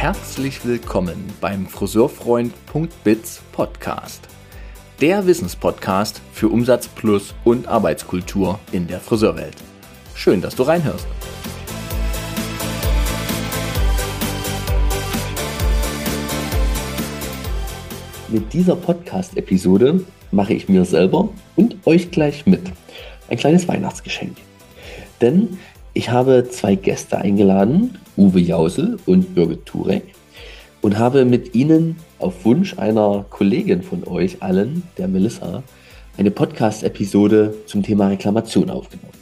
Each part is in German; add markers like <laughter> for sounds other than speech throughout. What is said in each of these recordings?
herzlich willkommen beim Friseurfreund.biz Podcast. Der Wissenspodcast für Umsatz plus und Arbeitskultur in der Friseurwelt. Schön, dass du reinhörst. Mit dieser Podcast-Episode mache ich mir selber und euch gleich mit ein kleines Weihnachtsgeschenk. Denn ich habe zwei Gäste eingeladen, Uwe Jausel und Birgit Turek, und habe mit ihnen auf Wunsch einer Kollegin von euch allen, der Melissa, eine Podcast-Episode zum Thema Reklamation aufgenommen.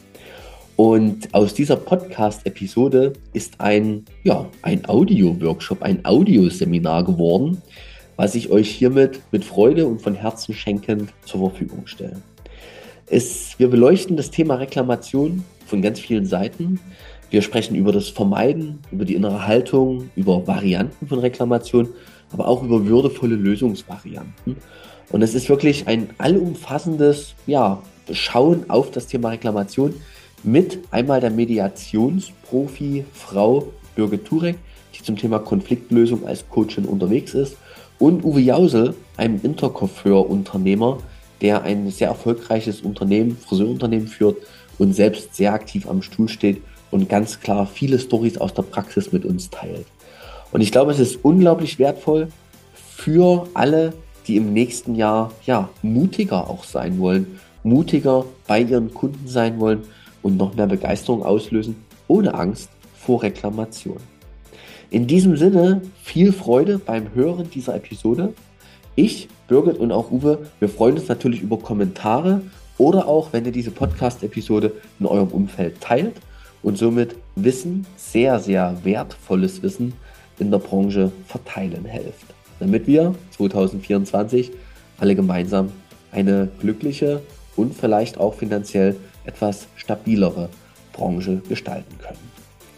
Und aus dieser Podcast-Episode ist ein, ja, ein Audio-Workshop, ein Audioseminar geworden, was ich euch hiermit mit Freude und von Herzen schenkend zur Verfügung stelle. Es, wir beleuchten das Thema Reklamation von ganz vielen Seiten. Wir sprechen über das Vermeiden, über die innere Haltung, über Varianten von Reklamation, aber auch über würdevolle Lösungsvarianten. Und es ist wirklich ein allumfassendes ja, Schauen auf das Thema Reklamation mit einmal der Mediationsprofi Frau Birgit Turek, die zum Thema Konfliktlösung als Coachin unterwegs ist, und Uwe Jausel, einem Intercoiffeur-Unternehmer, der ein sehr erfolgreiches Unternehmen, Friseurunternehmen führt und selbst sehr aktiv am Stuhl steht und ganz klar viele Stories aus der Praxis mit uns teilt. Und ich glaube, es ist unglaublich wertvoll für alle, die im nächsten Jahr ja mutiger auch sein wollen, mutiger bei ihren Kunden sein wollen und noch mehr Begeisterung auslösen, ohne Angst vor Reklamation. In diesem Sinne viel Freude beim Hören dieser Episode ich, Birgit und auch Uwe, wir freuen uns natürlich über Kommentare oder auch, wenn ihr diese Podcast-Episode in eurem Umfeld teilt und somit Wissen, sehr, sehr wertvolles Wissen in der Branche verteilen helft. Damit wir 2024 alle gemeinsam eine glückliche und vielleicht auch finanziell etwas stabilere Branche gestalten können.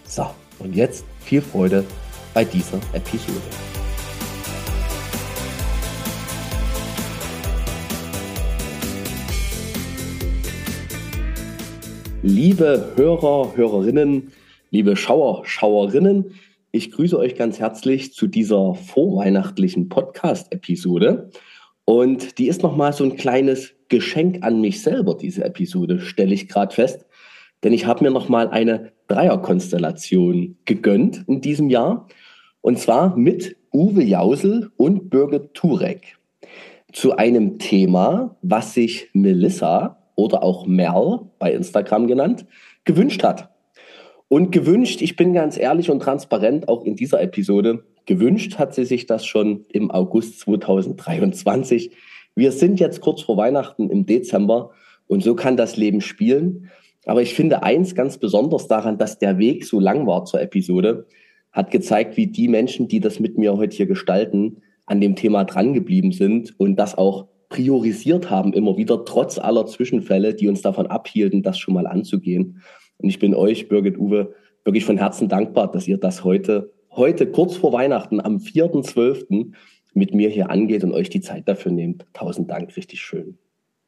So, und jetzt viel Freude bei dieser Episode. Liebe Hörer, Hörerinnen, liebe Schauer, Schauerinnen, ich grüße euch ganz herzlich zu dieser vorweihnachtlichen Podcast-Episode. Und die ist nochmal so ein kleines Geschenk an mich selber, diese Episode, stelle ich gerade fest. Denn ich habe mir nochmal eine Dreierkonstellation gegönnt in diesem Jahr. Und zwar mit Uwe Jausel und Birgit Turek. Zu einem Thema, was sich Melissa oder auch Merl bei Instagram genannt, gewünscht hat. Und gewünscht, ich bin ganz ehrlich und transparent, auch in dieser Episode, gewünscht hat sie sich das schon im August 2023. Wir sind jetzt kurz vor Weihnachten im Dezember und so kann das Leben spielen. Aber ich finde eins ganz besonders daran, dass der Weg so lang war zur Episode, hat gezeigt, wie die Menschen, die das mit mir heute hier gestalten, an dem Thema drangeblieben sind und das auch priorisiert haben, immer wieder, trotz aller Zwischenfälle, die uns davon abhielten, das schon mal anzugehen. Und ich bin euch, Birgit Uwe, wirklich von Herzen dankbar, dass ihr das heute, heute kurz vor Weihnachten, am 4.12. mit mir hier angeht und euch die Zeit dafür nehmt. Tausend Dank, richtig schön.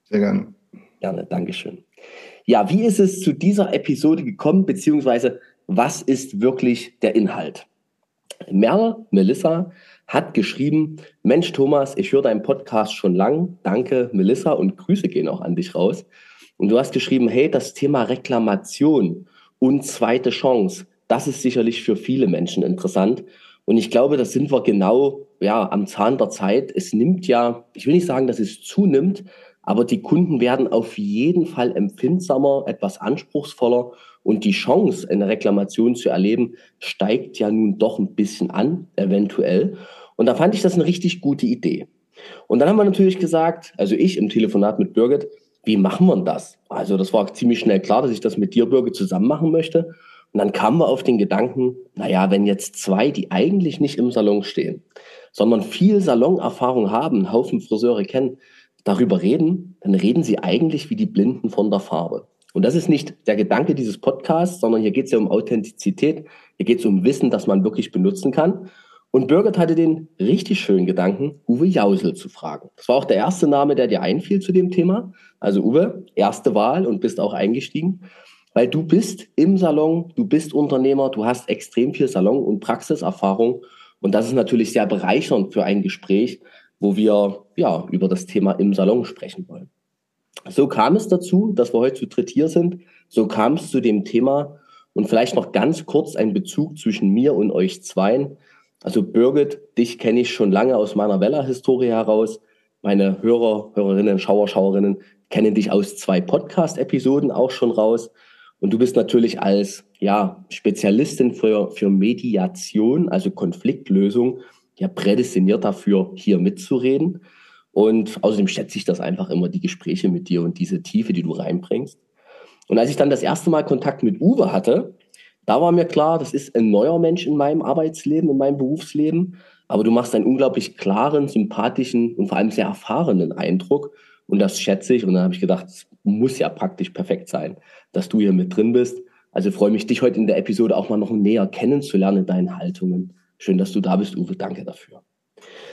Sehr gerne. Gerne, Dankeschön. Ja, wie ist es zu dieser Episode gekommen, beziehungsweise was ist wirklich der Inhalt? Merle, Melissa, hat geschrieben, Mensch Thomas, ich höre deinen Podcast schon lang. Danke Melissa und Grüße gehen auch an dich raus. Und du hast geschrieben, hey, das Thema Reklamation und zweite Chance, das ist sicherlich für viele Menschen interessant. Und ich glaube, da sind wir genau ja, am Zahn der Zeit. Es nimmt ja, ich will nicht sagen, dass es zunimmt, aber die Kunden werden auf jeden Fall empfindsamer, etwas anspruchsvoller und die Chance, eine Reklamation zu erleben, steigt ja nun doch ein bisschen an, eventuell. Und da fand ich das eine richtig gute Idee. Und dann haben wir natürlich gesagt, also ich im Telefonat mit Birgit, wie machen wir das? Also das war ziemlich schnell klar, dass ich das mit dir, Birgit, zusammen machen möchte. Und dann kamen wir auf den Gedanken, naja, wenn jetzt zwei, die eigentlich nicht im Salon stehen, sondern viel Salonerfahrung haben, Haufen Friseure kennen, darüber reden, dann reden sie eigentlich wie die Blinden von der Farbe. Und das ist nicht der Gedanke dieses Podcasts, sondern hier geht es ja um Authentizität, hier geht es um Wissen, das man wirklich benutzen kann. Und Birgit hatte den richtig schönen Gedanken, Uwe Jausel zu fragen. Das war auch der erste Name, der dir einfiel zu dem Thema. Also Uwe, erste Wahl und bist auch eingestiegen, weil du bist im Salon, du bist Unternehmer, du hast extrem viel Salon- und Praxiserfahrung Und das ist natürlich sehr bereichernd für ein Gespräch, wo wir ja über das Thema im Salon sprechen wollen. So kam es dazu, dass wir heute zu dritt hier sind. So kam es zu dem Thema und vielleicht noch ganz kurz ein Bezug zwischen mir und euch zweien. Also Birgit, dich kenne ich schon lange aus meiner Weller-Historie heraus. Meine Hörer, Hörerinnen, Schauer, Schauerinnen kennen dich aus zwei Podcast-Episoden auch schon raus. Und du bist natürlich als ja, Spezialistin für, für Mediation, also Konfliktlösung, ja prädestiniert dafür, hier mitzureden. Und außerdem schätze ich das einfach immer, die Gespräche mit dir und diese Tiefe, die du reinbringst. Und als ich dann das erste Mal Kontakt mit Uwe hatte, da war mir klar, das ist ein neuer Mensch in meinem Arbeitsleben, in meinem Berufsleben. Aber du machst einen unglaublich klaren, sympathischen und vor allem sehr erfahrenen Eindruck. Und das schätze ich. Und dann habe ich gedacht, es muss ja praktisch perfekt sein, dass du hier mit drin bist. Also freue mich, dich heute in der Episode auch mal noch näher kennenzulernen in deinen Haltungen. Schön, dass du da bist, Uwe. Danke dafür.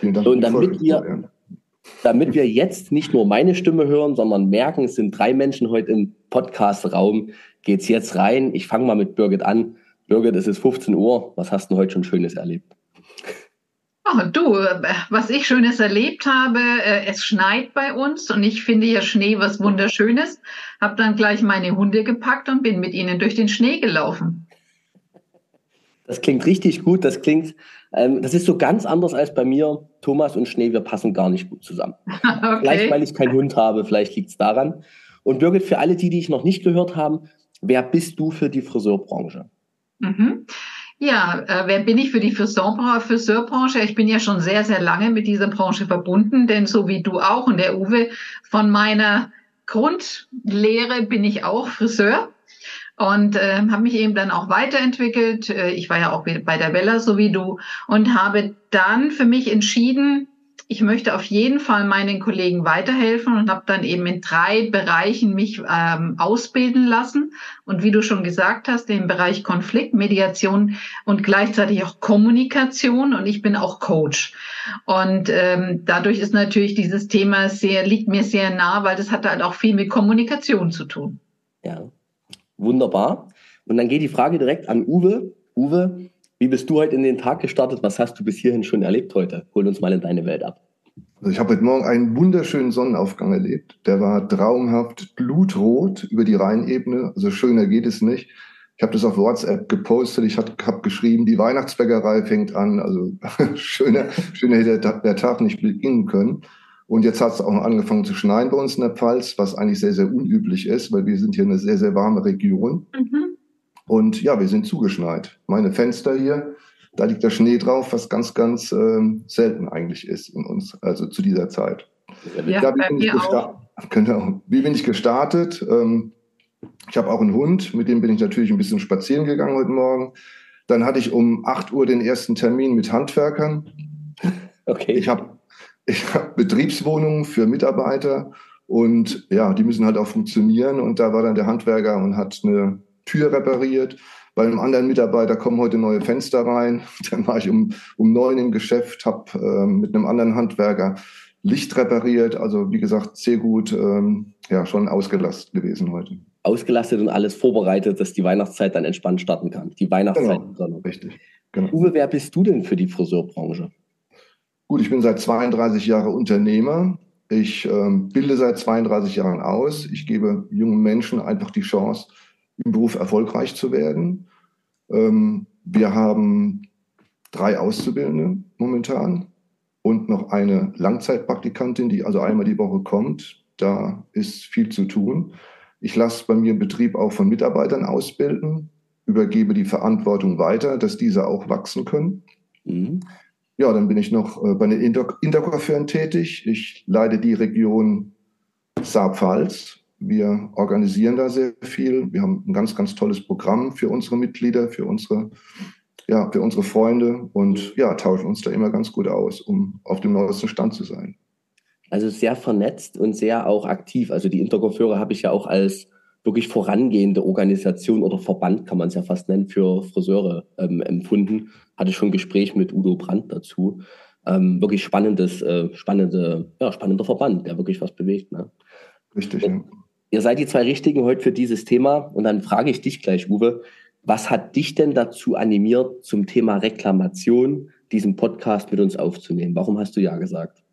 Dank. So, und damit wir, damit wir jetzt nicht nur meine Stimme hören, sondern merken, es sind drei Menschen heute im Podcast-Raum, geht's jetzt rein. Ich fange mal mit Birgit an. Birgit, es ist 15 Uhr. Was hast du heute schon Schönes erlebt? Oh, du, was ich Schönes erlebt habe, äh, es schneit bei uns und ich finde ja Schnee was Wunderschönes. Hab dann gleich meine Hunde gepackt und bin mit ihnen durch den Schnee gelaufen. Das klingt richtig gut. Das klingt, ähm, das ist so ganz anders als bei mir. Thomas und Schnee, wir passen gar nicht gut zusammen. <laughs> okay. Vielleicht, weil ich keinen Hund habe, vielleicht liegt es daran. Und Birgit, für alle die, die ich noch nicht gehört haben, wer bist du für die Friseurbranche? Mhm. Ja, äh, wer bin ich für die Friseurbranche? Ich bin ja schon sehr, sehr lange mit dieser Branche verbunden, denn so wie du auch und der Uwe, von meiner Grundlehre bin ich auch Friseur und äh, habe mich eben dann auch weiterentwickelt. Äh, ich war ja auch bei der Wella, so wie du, und habe dann für mich entschieden, ich möchte auf jeden Fall meinen Kollegen weiterhelfen und habe dann eben in drei Bereichen mich ähm, ausbilden lassen. Und wie du schon gesagt hast, im Bereich Konflikt, Mediation und gleichzeitig auch Kommunikation. Und ich bin auch Coach. Und ähm, dadurch ist natürlich dieses Thema sehr, liegt mir sehr nah, weil das hat halt auch viel mit Kommunikation zu tun. Ja, wunderbar. Und dann geht die Frage direkt an Uwe. Uwe, wie bist du heute in den Tag gestartet? Was hast du bis hierhin schon erlebt heute? Hol uns mal in deine Welt ab. Also ich habe heute Morgen einen wunderschönen Sonnenaufgang erlebt. Der war traumhaft blutrot über die Rheinebene. Also schöner geht es nicht. Ich habe das auf WhatsApp gepostet. Ich habe hab geschrieben, die Weihnachtsbäckerei fängt an. Also <laughs> schöner, schöner hätte der Tag nicht beginnen können. Und jetzt hat es auch noch angefangen zu schneien bei uns in der Pfalz, was eigentlich sehr, sehr unüblich ist, weil wir sind hier eine sehr, sehr warme Region. Mhm. Und ja, wir sind zugeschneit. Meine Fenster hier, da liegt der Schnee drauf, was ganz, ganz ähm, selten eigentlich ist in uns, also zu dieser Zeit. Ja, ja wie, bin ich genau. wie bin ich gestartet? Ähm, ich habe auch einen Hund, mit dem bin ich natürlich ein bisschen spazieren gegangen heute Morgen. Dann hatte ich um 8 Uhr den ersten Termin mit Handwerkern. Okay. Ich habe ich hab Betriebswohnungen für Mitarbeiter und ja, die müssen halt auch funktionieren. Und da war dann der Handwerker und hat eine Tür repariert. Bei einem anderen Mitarbeiter kommen heute neue Fenster rein. <laughs> Dann war ich um, um neun im Geschäft, habe ähm, mit einem anderen Handwerker Licht repariert. Also wie gesagt, sehr gut, ähm, ja, schon ausgelastet gewesen heute. Ausgelastet und alles vorbereitet, dass die Weihnachtszeit dann entspannt starten kann. Die Weihnachtszeit. Genau, richtig. Genau. Uwe, wer bist du denn für die Friseurbranche? Gut, ich bin seit 32 Jahren Unternehmer. Ich ähm, bilde seit 32 Jahren aus. Ich gebe jungen Menschen einfach die Chance, im Beruf erfolgreich zu werden. Ähm, wir haben drei Auszubildende momentan und noch eine Langzeitpraktikantin, die also einmal die Woche kommt. Da ist viel zu tun. Ich lasse bei mir im Betrieb auch von Mitarbeitern ausbilden, übergebe die Verantwortung weiter, dass diese auch wachsen können. Mhm. Ja, dann bin ich noch äh, bei den Inter Intercoiffeuren tätig. Ich leite die Region Saarpfalz wir organisieren da sehr viel. Wir haben ein ganz, ganz tolles Programm für unsere Mitglieder, für unsere, ja, für unsere Freunde und ja, tauschen uns da immer ganz gut aus, um auf dem neuesten Stand zu sein. Also sehr vernetzt und sehr auch aktiv. Also die Interkopfhörer habe ich ja auch als wirklich vorangehende Organisation oder Verband, kann man es ja fast nennen, für Friseure ähm, empfunden. Hatte schon ein Gespräch mit Udo Brandt dazu. Ähm, wirklich spannendes, äh, spannende, ja, spannender Verband, der wirklich was bewegt. Ne? Richtig. Ja. Ihr seid die zwei Richtigen heute für dieses Thema. Und dann frage ich dich gleich, Uwe, was hat dich denn dazu animiert, zum Thema Reklamation diesen Podcast mit uns aufzunehmen? Warum hast du Ja gesagt?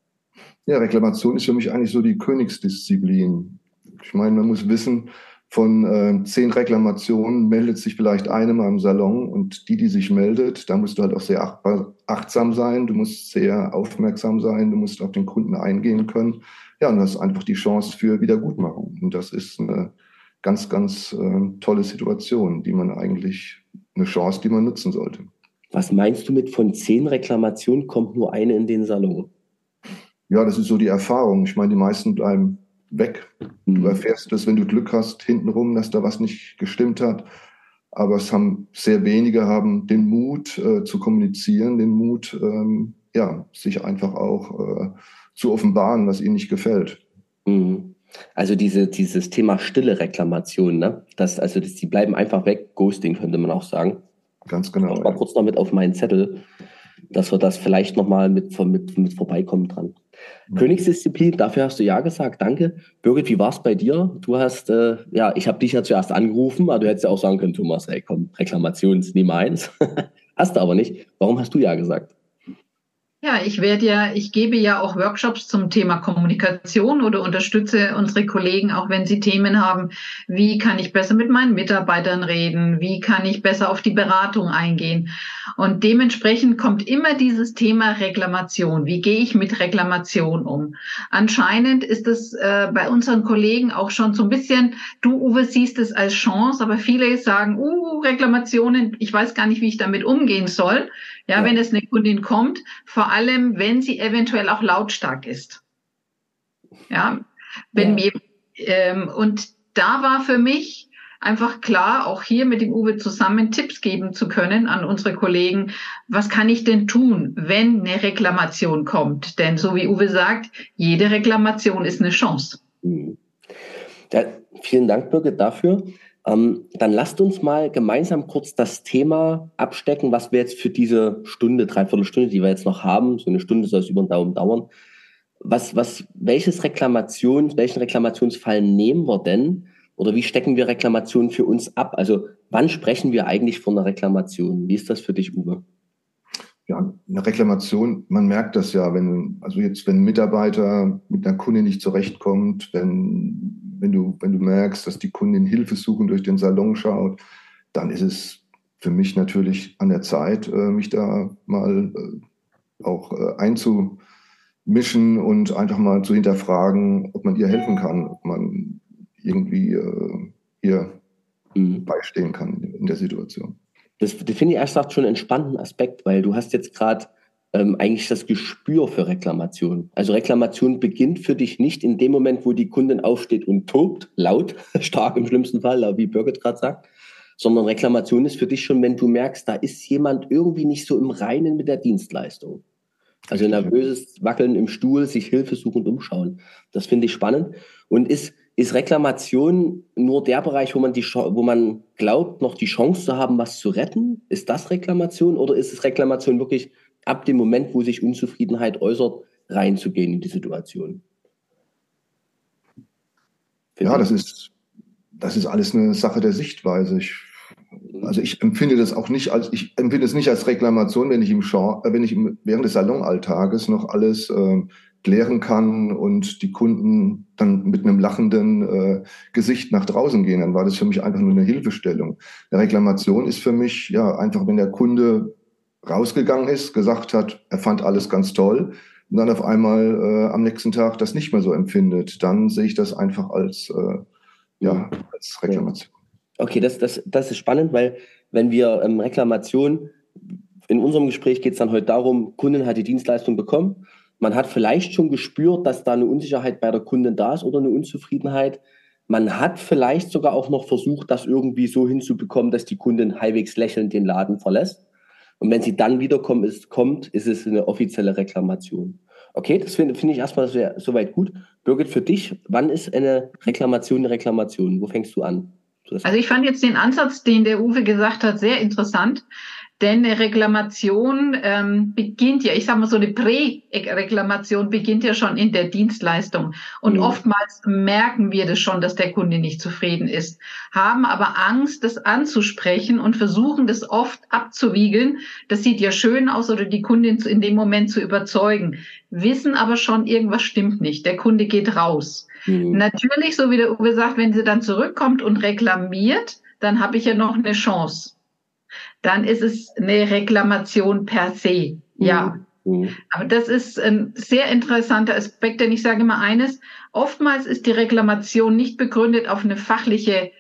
Ja, Reklamation ist für mich eigentlich so die Königsdisziplin. Ich meine, man muss wissen, von äh, zehn Reklamationen meldet sich vielleicht eine mal im Salon und die, die sich meldet, da musst du halt auch sehr achtsam sein, du musst sehr aufmerksam sein, du musst auf den Kunden eingehen können. Ja, und das ist einfach die Chance für Wiedergutmachung. Und das ist eine ganz, ganz äh, tolle Situation, die man eigentlich, eine Chance, die man nutzen sollte. Was meinst du mit von zehn Reklamationen kommt nur eine in den Salon? Ja, das ist so die Erfahrung. Ich meine, die meisten bleiben weg. Du mhm. erfährst das, wenn du Glück hast, hintenrum, dass da was nicht gestimmt hat. Aber es haben sehr wenige haben den Mut äh, zu kommunizieren, den Mut, ähm, ja, sich einfach auch äh, zu offenbaren, was ihnen nicht gefällt. Mhm. Also diese, dieses Thema stille Reklamation, ne? Das, also das, die bleiben einfach weg, Ghosting könnte man auch sagen. Ganz genau. Ich war ja. kurz noch mit auf meinen Zettel, dass wir das vielleicht nochmal mit, mit, mit vorbeikommen dran. Mhm. Königsdisziplin, dafür hast du ja gesagt, danke. Birgit, wie war es bei dir? Du hast, äh, ja, ich habe dich ja zuerst angerufen, aber du hättest ja auch sagen können, Thomas, hey komm, Reklamations Nummer eins. <laughs> hast du aber nicht. Warum hast du ja gesagt? Ja, ich werde ja, ich gebe ja auch Workshops zum Thema Kommunikation oder unterstütze unsere Kollegen, auch wenn sie Themen haben, wie kann ich besser mit meinen Mitarbeitern reden, wie kann ich besser auf die Beratung eingehen. Und dementsprechend kommt immer dieses Thema Reklamation. Wie gehe ich mit Reklamation um? Anscheinend ist es äh, bei unseren Kollegen auch schon so ein bisschen, du Uwe siehst es als Chance, aber viele sagen, uh, Reklamationen, ich weiß gar nicht, wie ich damit umgehen soll. Ja, ja, wenn es eine Kundin kommt, vor allem, wenn sie eventuell auch lautstark ist. Ja, wenn ja. mir, ähm, und da war für mich einfach klar, auch hier mit dem Uwe zusammen Tipps geben zu können an unsere Kollegen. Was kann ich denn tun, wenn eine Reklamation kommt? Denn so wie Uwe sagt, jede Reklamation ist eine Chance. Mhm. Ja, vielen Dank, Birgit, dafür. Ähm, dann lasst uns mal gemeinsam kurz das Thema abstecken, was wir jetzt für diese Stunde, dreiviertel Stunde, die wir jetzt noch haben, so eine Stunde soll es über den Daumen dauern. Was, was, welches Reklamation, welchen Reklamationsfall nehmen wir denn? Oder wie stecken wir Reklamationen für uns ab? Also wann sprechen wir eigentlich von einer Reklamation? Wie ist das für dich, Uwe? Ja, eine Reklamation, man merkt das ja, wenn, also jetzt, wenn ein Mitarbeiter mit einer Kunde nicht zurechtkommt, wenn wenn du, wenn du merkst, dass die Kundin Hilfe suchen durch den Salon schaut, dann ist es für mich natürlich an der Zeit, äh, mich da mal äh, auch äh, einzumischen und einfach mal zu hinterfragen, ob man ihr helfen kann, ob man irgendwie ihr mhm. beistehen kann in der Situation. Das, das finde ich erst schon einen entspannten Aspekt, weil du hast jetzt gerade ähm, eigentlich das Gespür für Reklamation. Also Reklamation beginnt für dich nicht in dem Moment, wo die Kundin aufsteht und tobt, laut, <laughs> stark im schlimmsten Fall, wie Birgit gerade sagt, sondern Reklamation ist für dich schon, wenn du merkst, da ist jemand irgendwie nicht so im Reinen mit der Dienstleistung. Also nervöses Wackeln im Stuhl, sich Hilfe suchen umschauen. Das finde ich spannend. Und ist, ist Reklamation nur der Bereich, wo man, die, wo man glaubt, noch die Chance zu haben, was zu retten? Ist das Reklamation oder ist es Reklamation wirklich ab dem Moment, wo sich Unzufriedenheit äußert, reinzugehen in die Situation. Ja, das ist, das ist alles eine Sache der Sichtweise. Ich, also ich empfinde das auch nicht als, ich empfinde es nicht als Reklamation, wenn ich im Genre, äh, wenn ich im, während des Salonalltages noch alles äh, klären kann und die Kunden dann mit einem lachenden äh, Gesicht nach draußen gehen, dann war das für mich einfach nur eine Hilfestellung. Eine Reklamation ist für mich ja einfach, wenn der Kunde rausgegangen ist, gesagt hat, er fand alles ganz toll und dann auf einmal äh, am nächsten Tag das nicht mehr so empfindet, dann sehe ich das einfach als, äh, ja, als Reklamation. Okay, das, das, das ist spannend, weil wenn wir ähm, Reklamation, in unserem Gespräch geht es dann heute darum, Kundin hat die Dienstleistung bekommen, man hat vielleicht schon gespürt, dass da eine Unsicherheit bei der Kundin da ist oder eine Unzufriedenheit. Man hat vielleicht sogar auch noch versucht, das irgendwie so hinzubekommen, dass die Kundin halbwegs lächelnd den Laden verlässt. Und wenn sie dann wiederkommt, ist, kommt, ist es eine offizielle Reklamation. Okay, das finde find ich erstmal soweit gut. Birgit, für dich, wann ist eine Reklamation eine Reklamation? Wo fängst du an? Also ich fand jetzt den Ansatz, den der Uwe gesagt hat, sehr interessant. Denn eine Reklamation ähm, beginnt ja, ich sage mal so eine Prä-Reklamation beginnt ja schon in der Dienstleistung. Und mhm. oftmals merken wir das schon, dass der Kunde nicht zufrieden ist, haben aber Angst, das anzusprechen und versuchen das oft abzuwiegeln. Das sieht ja schön aus oder die Kundin in dem Moment zu überzeugen, wissen aber schon, irgendwas stimmt nicht. Der Kunde geht raus. Mhm. Natürlich, so wie der Uwe sagt, wenn sie dann zurückkommt und reklamiert, dann habe ich ja noch eine Chance dann ist es eine Reklamation per se. Ja. Mhm. Aber das ist ein sehr interessanter Aspekt, denn ich sage immer eines, oftmals ist die Reklamation nicht begründet auf eine fachliche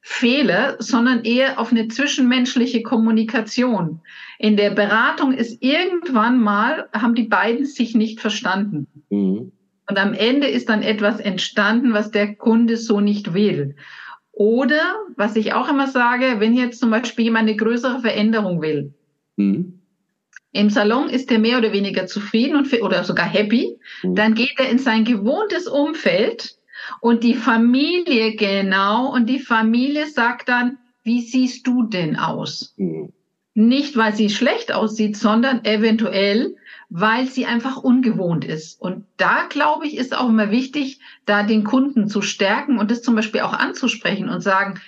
Fehler, sondern eher auf eine zwischenmenschliche Kommunikation. In der Beratung ist irgendwann mal, haben die beiden sich nicht verstanden. Mhm. Und am Ende ist dann etwas entstanden, was der Kunde so nicht will. Oder, was ich auch immer sage, wenn jetzt zum Beispiel jemand eine größere Veränderung will. Mhm. Im Salon ist er mehr oder weniger zufrieden und, oder sogar happy. Mhm. Dann geht er in sein gewohntes Umfeld und die Familie genau und die Familie sagt dann, wie siehst du denn aus? Mhm. Nicht, weil sie schlecht aussieht, sondern eventuell, weil sie einfach ungewohnt ist. Und da, glaube ich, ist auch immer wichtig, da den Kunden zu stärken und das zum Beispiel auch anzusprechen und sagen,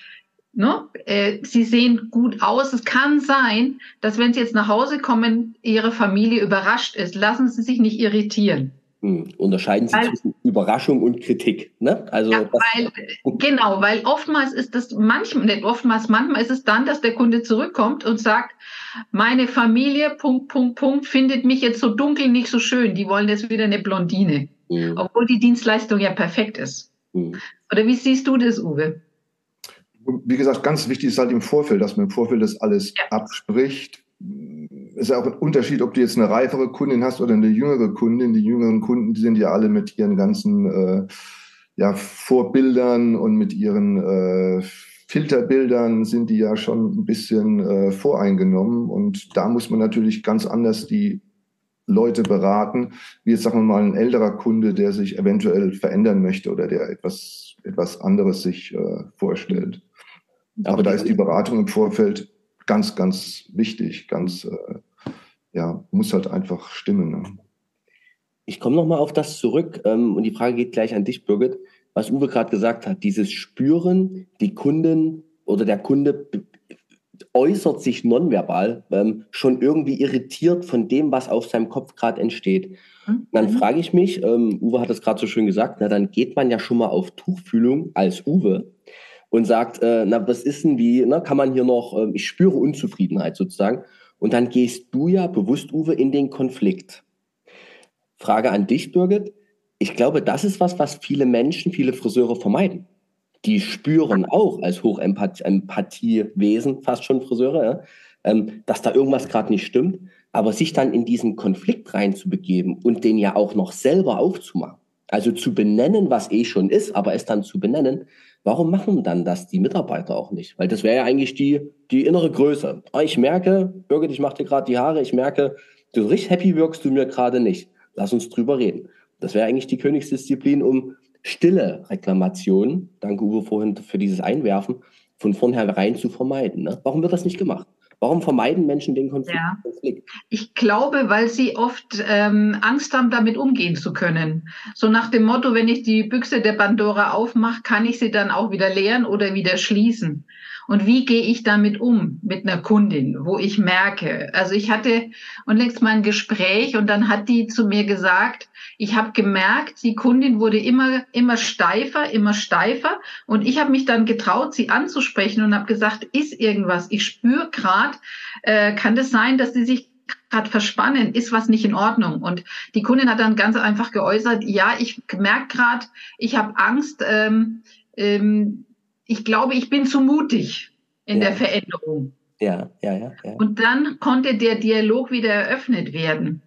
ne, äh, sie sehen gut aus. Es kann sein, dass wenn sie jetzt nach Hause kommen, ihre Familie überrascht ist. Lassen Sie sich nicht irritieren. Hm. Unterscheiden Sie weil, zwischen Überraschung und Kritik, ne? Also ja, weil, genau, weil oftmals ist das manchmal, nicht oftmals, manchmal ist es dann, dass der Kunde zurückkommt und sagt, meine Familie, Punkt, Punkt, Punkt, findet mich jetzt so dunkel nicht so schön. Die wollen jetzt wieder eine Blondine, mhm. obwohl die Dienstleistung ja perfekt ist. Mhm. Oder wie siehst du das, Uwe? Wie gesagt, ganz wichtig ist halt im Vorfeld, dass man im Vorfeld das alles ja. abspricht ist ja auch ein Unterschied, ob du jetzt eine reifere Kundin hast oder eine jüngere Kundin. Die jüngeren Kunden, die sind ja alle mit ihren ganzen äh, ja, Vorbildern und mit ihren äh, Filterbildern sind die ja schon ein bisschen äh, voreingenommen. Und da muss man natürlich ganz anders die Leute beraten, wie jetzt sagen wir mal ein älterer Kunde, der sich eventuell verändern möchte oder der etwas, etwas anderes sich äh, vorstellt. Aber, Aber da ist die Beratung im Vorfeld ganz, ganz wichtig, ganz, äh, ja, muss halt einfach stimmen. Ne? Ich komme nochmal auf das zurück ähm, und die Frage geht gleich an dich, Birgit, was Uwe gerade gesagt hat, dieses Spüren, die Kunden oder der Kunde äußert sich nonverbal ähm, schon irgendwie irritiert von dem, was auf seinem Kopf gerade entsteht. Mhm. Dann frage ich mich, ähm, Uwe hat es gerade so schön gesagt, na, dann geht man ja schon mal auf Tuchfühlung als Uwe und sagt, äh, na, was ist denn wie, na, kann man hier noch, äh, ich spüre Unzufriedenheit sozusagen. Und dann gehst du ja bewusst, Uwe, in den Konflikt. Frage an dich, Birgit. Ich glaube, das ist was, was viele Menschen, viele Friseure vermeiden. Die spüren auch als Hochempathiewesen, fast schon Friseure, ja, ähm, dass da irgendwas gerade nicht stimmt. Aber sich dann in diesen Konflikt reinzubegeben und den ja auch noch selber aufzumachen, also zu benennen, was eh schon ist, aber es dann zu benennen, Warum machen dann das die Mitarbeiter auch nicht? Weil das wäre ja eigentlich die, die innere Größe. Ah, ich merke, Birgit, ich mache dir gerade die Haare, ich merke, du richtig happy wirkst du mir gerade nicht. Lass uns drüber reden. Das wäre eigentlich die Königsdisziplin, um stille Reklamationen, danke Uwe vorhin für dieses Einwerfen, von vornherein zu vermeiden. Ne? Warum wird das nicht gemacht? Warum vermeiden Menschen den Konflikt? Ja. Ich glaube, weil sie oft ähm, Angst haben, damit umgehen zu können. So nach dem Motto, wenn ich die Büchse der Pandora aufmache, kann ich sie dann auch wieder leeren oder wieder schließen. Und wie gehe ich damit um mit einer Kundin, wo ich merke, also ich hatte unlängst mal ein Gespräch und dann hat die zu mir gesagt, ich habe gemerkt, die Kundin wurde immer immer steifer, immer steifer und ich habe mich dann getraut, sie anzusprechen und habe gesagt, ist irgendwas? Ich spüre gerade, äh, kann das sein, dass sie sich gerade verspannen, ist was nicht in Ordnung. Und die Kundin hat dann ganz einfach geäußert, ja, ich merke gerade, ich habe Angst, ähm, ähm, ich glaube, ich bin zu mutig in ja. der Veränderung. Ja, ja, ja, ja. Und dann konnte der Dialog wieder eröffnet werden.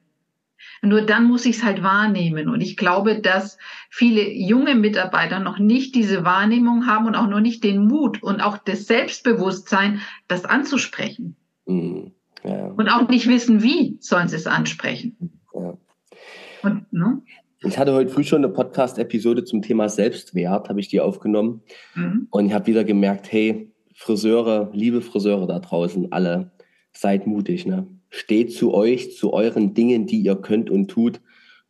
Nur dann muss ich es halt wahrnehmen. Und ich glaube, dass viele junge Mitarbeiter noch nicht diese Wahrnehmung haben und auch noch nicht den Mut und auch das Selbstbewusstsein, das anzusprechen. Mhm. Ja. Und auch nicht wissen, wie sollen sie es ansprechen. Ja. Und, ne? Ich hatte heute früh schon eine Podcast-Episode zum Thema Selbstwert, habe ich die aufgenommen. Mhm. Und ich habe wieder gemerkt, hey, Friseure, liebe Friseure da draußen, alle, seid mutig, ne? Steht zu euch, zu euren Dingen, die ihr könnt und tut.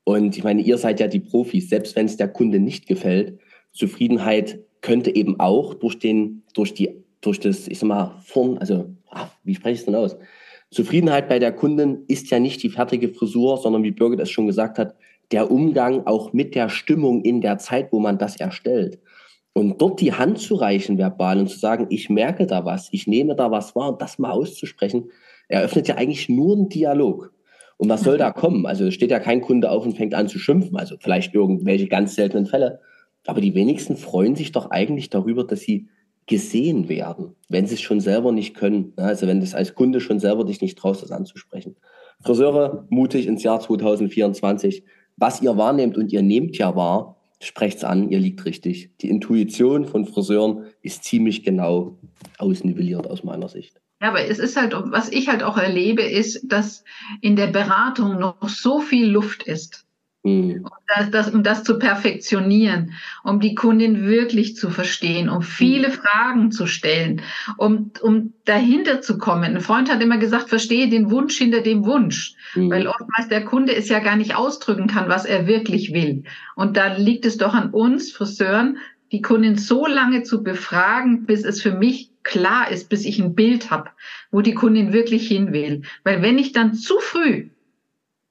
Und ich meine, ihr seid ja die Profis, selbst wenn es der Kunde nicht gefällt. Zufriedenheit könnte eben auch durch den, durch die, durch das, ich sag mal, vorn, also, ach, wie spreche ich es denn aus? Zufriedenheit bei der Kundin ist ja nicht die fertige Frisur, sondern wie Birgit es schon gesagt hat, der Umgang auch mit der Stimmung in der Zeit, wo man das erstellt. Und dort die Hand zu reichen verbal und zu sagen, ich merke da was, ich nehme da was wahr und das mal auszusprechen, eröffnet ja eigentlich nur einen Dialog. Und was soll da kommen? Also steht ja kein Kunde auf und fängt an zu schimpfen, also vielleicht irgendwelche ganz seltenen Fälle. Aber die wenigsten freuen sich doch eigentlich darüber, dass sie gesehen werden, wenn sie es schon selber nicht können. Also wenn das als Kunde schon selber dich nicht traust, das anzusprechen. Friseure, mutig ins Jahr 2024. Was ihr wahrnehmt und ihr nehmt ja wahr, sprecht's an, ihr liegt richtig. Die Intuition von Friseuren ist ziemlich genau ausnivelliert aus meiner Sicht. Ja, aber es ist halt, was ich halt auch erlebe, ist, dass in der Beratung noch so viel Luft ist. Mhm. Um, das, das, um das zu perfektionieren, um die Kundin wirklich zu verstehen, um viele. Fragen zu stellen, um, um dahinter zu kommen. Ein Freund hat immer gesagt, verstehe den Wunsch hinter dem Wunsch, mhm. weil oftmals der Kunde es ja gar nicht ausdrücken kann, was er wirklich will. Und da liegt es doch an uns, Friseuren, die Kundin so lange zu befragen, bis es für mich klar ist, bis ich ein Bild habe, wo die Kundin wirklich hin will. Weil wenn ich dann zu früh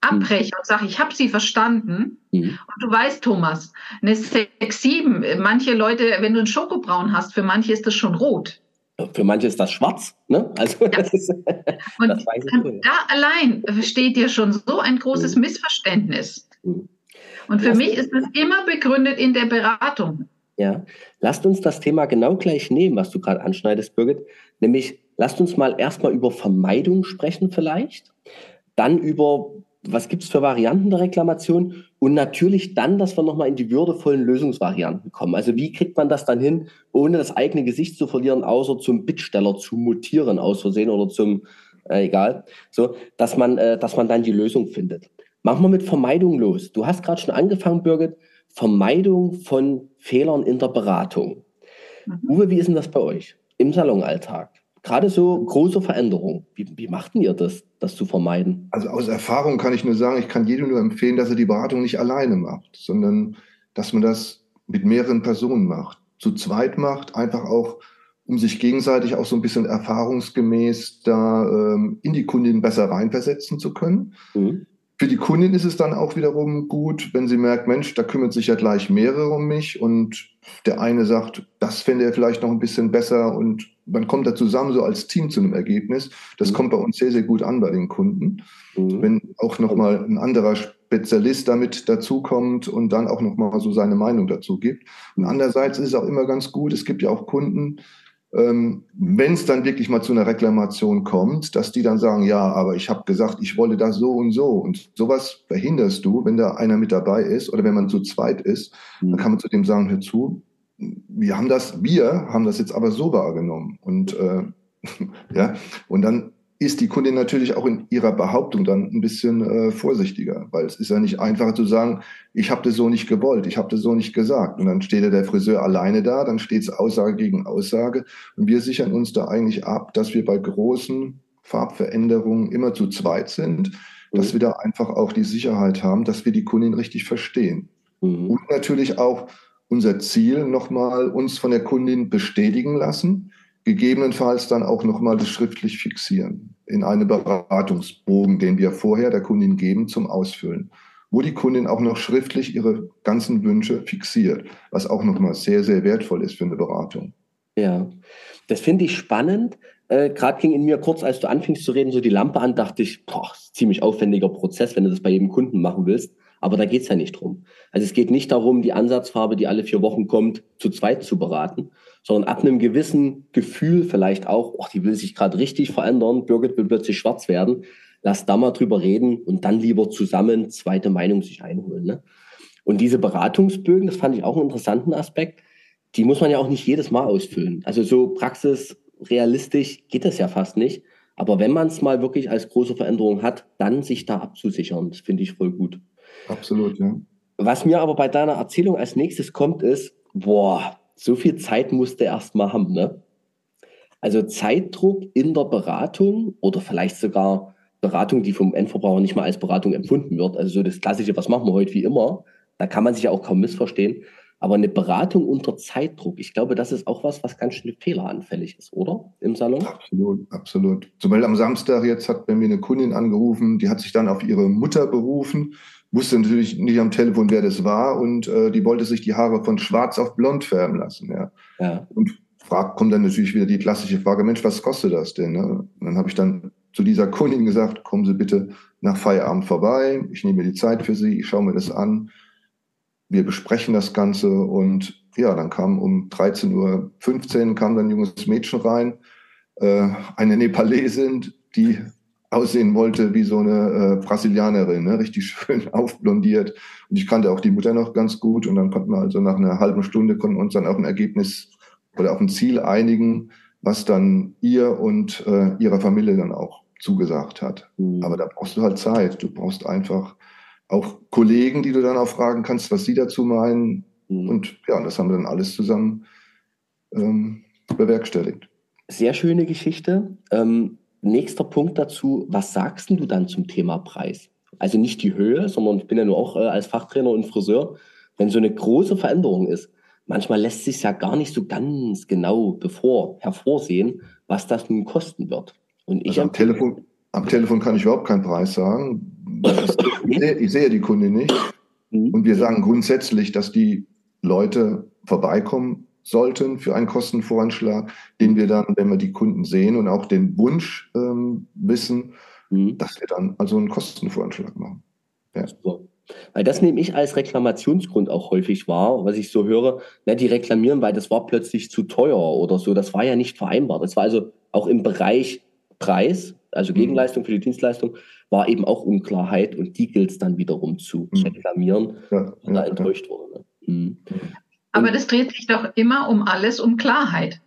abbreche und sage, ich habe sie verstanden. Mhm. Und du weißt, Thomas, eine 6-7, manche Leute, wenn du einen Schokobraun hast, für manche ist das schon rot. Für manche ist das schwarz, ne? Also ja. das ist, <laughs> und das da allein steht dir schon so ein großes mhm. Missverständnis. Mhm. Und für Lass mich ist das immer begründet in der Beratung. Ja, lasst uns das Thema genau gleich nehmen, was du gerade anschneidest, Birgit. Nämlich, lasst uns mal erstmal über Vermeidung sprechen vielleicht, dann über was gibt es für Varianten der Reklamation und natürlich dann, dass wir nochmal in die würdevollen Lösungsvarianten kommen. Also wie kriegt man das dann hin, ohne das eigene Gesicht zu verlieren, außer zum Bittsteller zu mutieren aus Versehen oder zum, äh, egal, so, dass man, äh, dass man dann die Lösung findet. Machen wir mit Vermeidung los. Du hast gerade schon angefangen, Birgit, Vermeidung von Fehlern in der Beratung. Mhm. Uwe, wie ist denn das bei euch im Salonalltag? gerade so große Veränderungen. Wie, wie machten ihr das, das zu vermeiden? Also aus Erfahrung kann ich nur sagen, ich kann jedem nur empfehlen, dass er die Beratung nicht alleine macht, sondern dass man das mit mehreren Personen macht, zu zweit macht, einfach auch, um sich gegenseitig auch so ein bisschen erfahrungsgemäß da ähm, in die Kundin besser reinversetzen zu können. Mhm. Für die Kundin ist es dann auch wiederum gut, wenn sie merkt, Mensch, da kümmert sich ja gleich mehrere um mich und der eine sagt, das fände er vielleicht noch ein bisschen besser und man kommt da zusammen so als Team zu einem Ergebnis. Das mhm. kommt bei uns sehr, sehr gut an bei den Kunden. Mhm. Wenn auch nochmal ein anderer Spezialist damit dazukommt und dann auch nochmal so seine Meinung dazu gibt. Und andererseits ist es auch immer ganz gut, es gibt ja auch Kunden, ähm, wenn es dann wirklich mal zu einer Reklamation kommt, dass die dann sagen, ja, aber ich habe gesagt, ich wolle das so und so. Und sowas verhinderst du, wenn da einer mit dabei ist oder wenn man zu zweit ist, dann mhm. kann man zu dem sagen, hör zu, wir haben das, wir haben das jetzt aber so wahrgenommen. Und äh, <laughs> ja, und dann ist die Kundin natürlich auch in ihrer Behauptung dann ein bisschen äh, vorsichtiger, weil es ist ja nicht einfacher zu sagen, ich habe das so nicht gewollt, ich habe das so nicht gesagt. Und dann steht ja der Friseur alleine da, dann steht es Aussage gegen Aussage. Und wir sichern uns da eigentlich ab, dass wir bei großen Farbveränderungen immer zu zweit sind, mhm. dass wir da einfach auch die Sicherheit haben, dass wir die Kundin richtig verstehen. Mhm. Und natürlich auch unser Ziel nochmal uns von der Kundin bestätigen lassen gegebenenfalls dann auch nochmal das schriftlich fixieren in einem Beratungsbogen, den wir vorher der Kundin geben zum Ausfüllen, wo die Kundin auch noch schriftlich ihre ganzen Wünsche fixiert, was auch nochmal sehr, sehr wertvoll ist für eine Beratung. Ja, das finde ich spannend. Äh, Gerade ging in mir kurz, als du anfingst zu reden, so die Lampe an, dachte ich, boah, ziemlich aufwendiger Prozess, wenn du das bei jedem Kunden machen willst. Aber da geht's ja nicht drum. Also es geht nicht darum, die Ansatzfarbe, die alle vier Wochen kommt, zu zweit zu beraten, sondern ab einem gewissen Gefühl vielleicht auch, ach, die will sich gerade richtig verändern, Birgit will plötzlich schwarz werden, lass da mal drüber reden und dann lieber zusammen zweite Meinung sich einholen. Ne? Und diese Beratungsbögen, das fand ich auch einen interessanten Aspekt, die muss man ja auch nicht jedes Mal ausfüllen. Also so praxisrealistisch geht das ja fast nicht. Aber wenn man es mal wirklich als große Veränderung hat, dann sich da abzusichern, das finde ich voll gut. Absolut, ja. Was mir aber bei deiner Erzählung als nächstes kommt, ist, boah, so viel Zeit musste er erst mal haben, ne? Also Zeitdruck in der Beratung oder vielleicht sogar Beratung, die vom Endverbraucher nicht mal als Beratung empfunden wird. Also so das Klassische, was machen wir heute wie immer, da kann man sich ja auch kaum missverstehen. Aber eine Beratung unter Zeitdruck, ich glaube, das ist auch was, was ganz schön fehleranfällig ist, oder? Im Salon? Absolut, absolut. Zum Beispiel am Samstag jetzt hat bei mir eine Kundin angerufen, die hat sich dann auf ihre Mutter berufen, wusste natürlich nicht am Telefon, wer das war und äh, die wollte sich die Haare von schwarz auf blond färben lassen. Ja. ja. Und fragt, kommt dann natürlich wieder die klassische Frage, Mensch, was kostet das denn? Ne? Und dann habe ich dann zu dieser Kundin gesagt, kommen Sie bitte nach Feierabend vorbei, ich nehme mir die Zeit für Sie, ich schaue mir das an wir besprechen das Ganze und ja, dann kam um 13.15 Uhr kam dann ein junges Mädchen rein, äh, eine Nepalesin, die aussehen wollte wie so eine äh, Brasilianerin, ne? richtig schön <laughs> aufblondiert. Und ich kannte auch die Mutter noch ganz gut. Und dann konnten wir also nach einer halben Stunde konnten uns dann auf ein Ergebnis oder auf ein Ziel einigen, was dann ihr und äh, ihrer Familie dann auch zugesagt hat. Mhm. Aber da brauchst du halt Zeit. Du brauchst einfach auch Kollegen, die du dann auch fragen kannst, was sie dazu meinen. Mhm. Und ja, das haben wir dann alles zusammen ähm, bewerkstelligt. Sehr schöne Geschichte. Ähm, nächster Punkt dazu, was sagst du dann zum Thema Preis? Also nicht die Höhe, sondern ich bin ja nur auch äh, als Fachtrainer und Friseur, wenn so eine große Veränderung ist, manchmal lässt sich ja gar nicht so ganz genau bevor hervorsehen, was das nun kosten wird. Und ich also am Telefon, am Telefon kann ich überhaupt keinen Preis sagen ich, sehe, ich sehe die Kunde nicht. Mhm. Und wir sagen grundsätzlich, dass die Leute vorbeikommen sollten für einen Kostenvoranschlag, den wir dann, wenn wir die Kunden sehen und auch den Wunsch ähm, wissen, mhm. dass wir dann also einen Kostenvoranschlag machen. Ja. So. Weil das nehme ich als Reklamationsgrund auch häufig wahr, was ich so höre, ne, die reklamieren, weil das war plötzlich zu teuer oder so. Das war ja nicht vereinbart. Das war also auch im Bereich Preis, also mhm. Gegenleistung für die Dienstleistung, war eben auch Unklarheit und die gilt es dann wiederum zu mhm. reklamieren ja, und da enttäuscht wurde. Ne? Mhm. Aber das dreht sich doch immer um alles, um Klarheit.